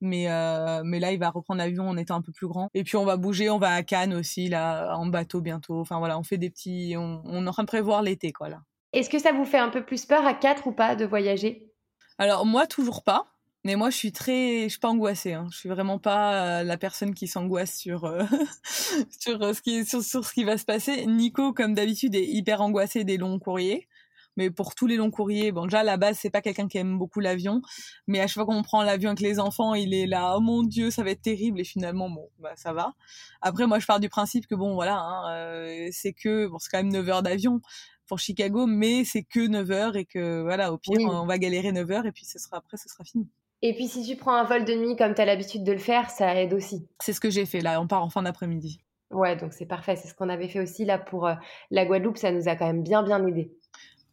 Speaker 2: mais euh, mais là il va reprendre l'avion en étant un peu plus grand. Et puis on va bouger, on va à Cannes aussi là en bateau bientôt. Enfin voilà, on fait des petits, on, on est en train de prévoir l'été quoi là.
Speaker 1: Est-ce que ça vous fait un peu plus peur à quatre ou pas de voyager?
Speaker 2: Alors moi toujours pas. Mais moi, je suis très, je suis pas angoissée. Hein. Je suis vraiment pas euh, la personne qui s'angoisse sur euh, sur euh, ce qui sur, ce qui va se passer. Nico, comme d'habitude, est hyper angoissé des longs courriers. Mais pour tous les longs courriers, bon déjà à la base c'est pas quelqu'un qui aime beaucoup l'avion, mais à chaque fois qu'on prend l'avion avec les enfants, il est là, oh mon dieu, ça va être terrible et finalement bon bah ça va. Après moi je pars du principe que bon voilà, hein, c'est que bon c'est quand même 9 heures d'avion, pour Chicago, mais c'est que 9 heures et que voilà, au pire, on va galérer 9 heures et puis ce sera après, ce sera fini.
Speaker 1: Et puis si tu prends un vol de nuit comme tu as l'habitude de le faire, ça aide aussi.
Speaker 2: C'est ce que j'ai fait là, on part en fin d'après-midi.
Speaker 1: Ouais, donc c'est parfait. C'est ce qu'on avait fait aussi là pour euh, la Guadeloupe, ça nous a quand même bien bien aidé.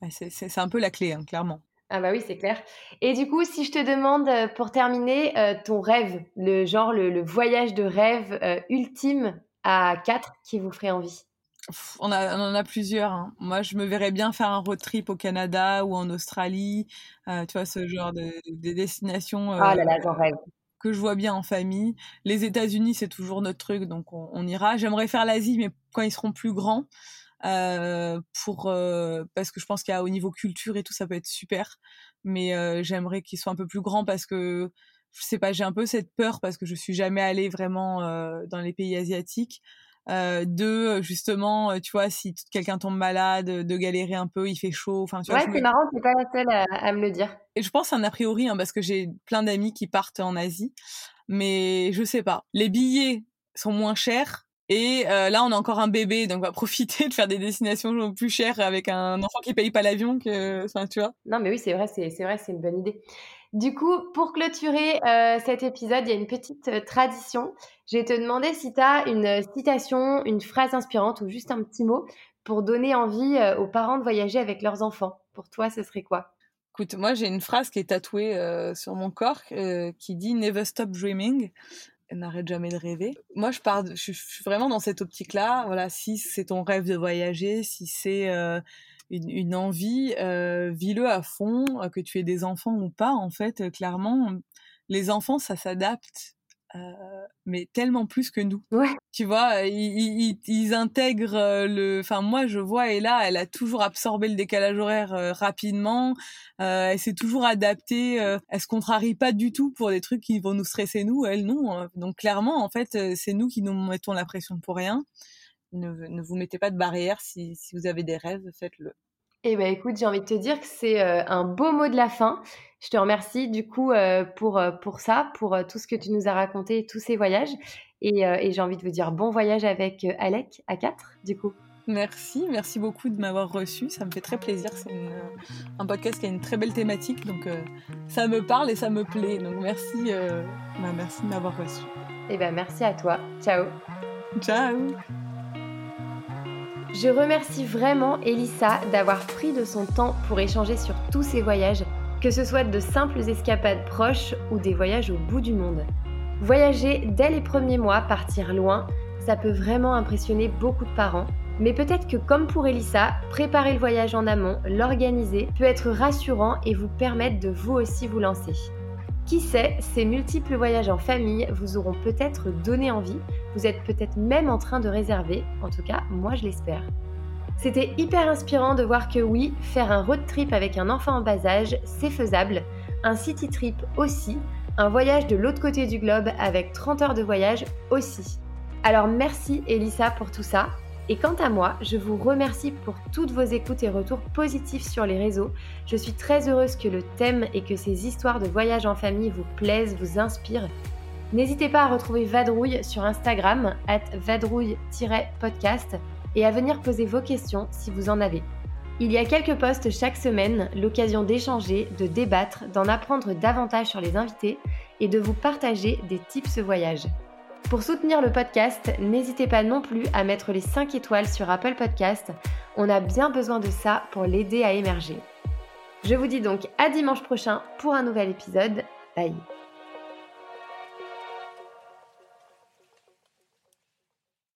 Speaker 2: c'est un peu la clé, hein, clairement.
Speaker 1: Ah bah oui, c'est clair. Et du coup, si je te demande euh, pour terminer euh, ton rêve, le genre le, voyage de rêve ultime à quatre qui vous ferait envie?
Speaker 2: On, en a plusieurs. Hein. Moi, je me verrais bien faire un road trip au Canada ou en Australie. Euh, tu vois, ce genre de, destinations
Speaker 1: ah euh,
Speaker 2: que je vois bien en famille. Les États-Unis, c'est toujours notre truc, donc on, ira. J'aimerais faire l'Asie, mais quand ils seront plus grands. Euh, pour parce que je pense qu'au niveau culture et tout ça peut être super mais j'aimerais qu'ils soient un peu plus grands parce que je sais pas j'ai un peu cette peur parce que je suis jamais allée vraiment dans les pays asiatiques euh, de euh, justement, euh, tu vois, si quelqu'un tombe malade, de galérer un peu, il fait chaud. Enfin,
Speaker 1: tu ouais, c'est marrant, c'est pas la seule à, me le dire.
Speaker 2: Et je pense un a priori, hein, parce que j'ai plein d'amis qui partent en Asie, mais je sais pas. Les billets sont moins chers. Et là, on a encore un bébé, donc on va profiter de faire des destinations plus chères avec un enfant qui paye pas l'avion que, enfin, tu vois.
Speaker 1: Non, mais oui, c'est vrai, c'est vrai, c'est une bonne idée. Du coup, pour clôturer euh, cet épisode, il y a une petite euh, tradition. Je vais te demander si tu as une euh, citation, une phrase inspirante ou juste un petit mot pour donner envie aux parents de voyager avec leurs enfants. Pour toi, ce serait quoi?
Speaker 2: Écoute, moi j'ai une phrase qui est tatouée sur mon corps qui dit Never stop dreaming. N'arrête jamais de rêver. Moi, je pars, je suis vraiment dans cette optique-là. Voilà, si c'est ton rêve de voyager, si c'est une, envie, euh, vis-le à fond, euh, que tu aies des enfants ou pas, en fait, euh, clairement, les enfants, ça s'adapte. Euh, mais tellement plus que nous.
Speaker 1: Ouais.
Speaker 2: Tu vois, ils, ils, intègrent le. Enfin, moi, je vois, et là, elle a toujours absorbé le décalage horaire rapidement. Euh, elle s'est toujours adaptée. elle se contrarie pas du tout pour des trucs qui vont nous stresser nous. Elle non. Donc clairement, en fait, c'est nous qui nous mettons la pression pour rien ne, vous mettez pas de barrière. Si, vous avez des rêves, faites-le.
Speaker 1: Eh ben écoute, j'ai envie de te dire que c'est euh, un beau mot de la fin. Je te remercie du coup euh, pour, euh, pour ça, pour tout ce que tu nous as raconté, tous ces voyages. Et, et j'ai envie de vous dire bon voyage avec Alec à 4 du coup.
Speaker 2: merci, merci beaucoup de m'avoir reçu, ça me fait très plaisir, c'est un podcast qui a une très belle thématique, donc ça me parle et ça me plaît, donc merci, bah, merci de m'avoir reçu.
Speaker 1: Eh ben merci à toi, ciao.
Speaker 2: Ciao.
Speaker 1: Je remercie vraiment Elissa d'avoir pris de son temps pour échanger sur tous ces voyages, que ce soit de simples escapades proches ou des voyages au bout du monde. Voyager dès les premiers mois, partir loin, ça peut vraiment impressionner beaucoup de parents. Mais peut-être que comme pour Elissa, préparer le voyage en amont, l'organiser, peut être rassurant et vous permettre de vous aussi vous lancer. Qui sait, ces multiples voyages en famille vous auront peut-être donné envie, vous êtes peut-être même en train de réserver, en tout cas moi je l'espère. C'était hyper inspirant de voir que oui, faire un road trip avec un enfant en bas âge, c'est faisable, un city trip aussi, un voyage de l'autre côté du globe avec 30 heures de voyage aussi. Alors merci Elissa pour tout ça. Et quant à moi, je vous remercie pour toutes vos écoutes et retours positifs sur les réseaux. Je suis très heureuse que le thème et que ces histoires de voyage en famille vous plaisent, vous inspirent. N'hésitez pas à retrouver Vadrouille sur Instagram, at vadrouille-podcast, et à venir poser vos questions si vous en avez. Il y a quelques posts chaque semaine, l'occasion d'échanger, de débattre, d'en apprendre davantage sur les invités et de vous partager des tips voyage. Pour soutenir le podcast, n'hésitez pas non plus à mettre les 5 étoiles sur Apple Podcast. On a bien besoin de ça pour l'aider à émerger. Je vous dis donc à dimanche prochain pour un nouvel épisode. Bye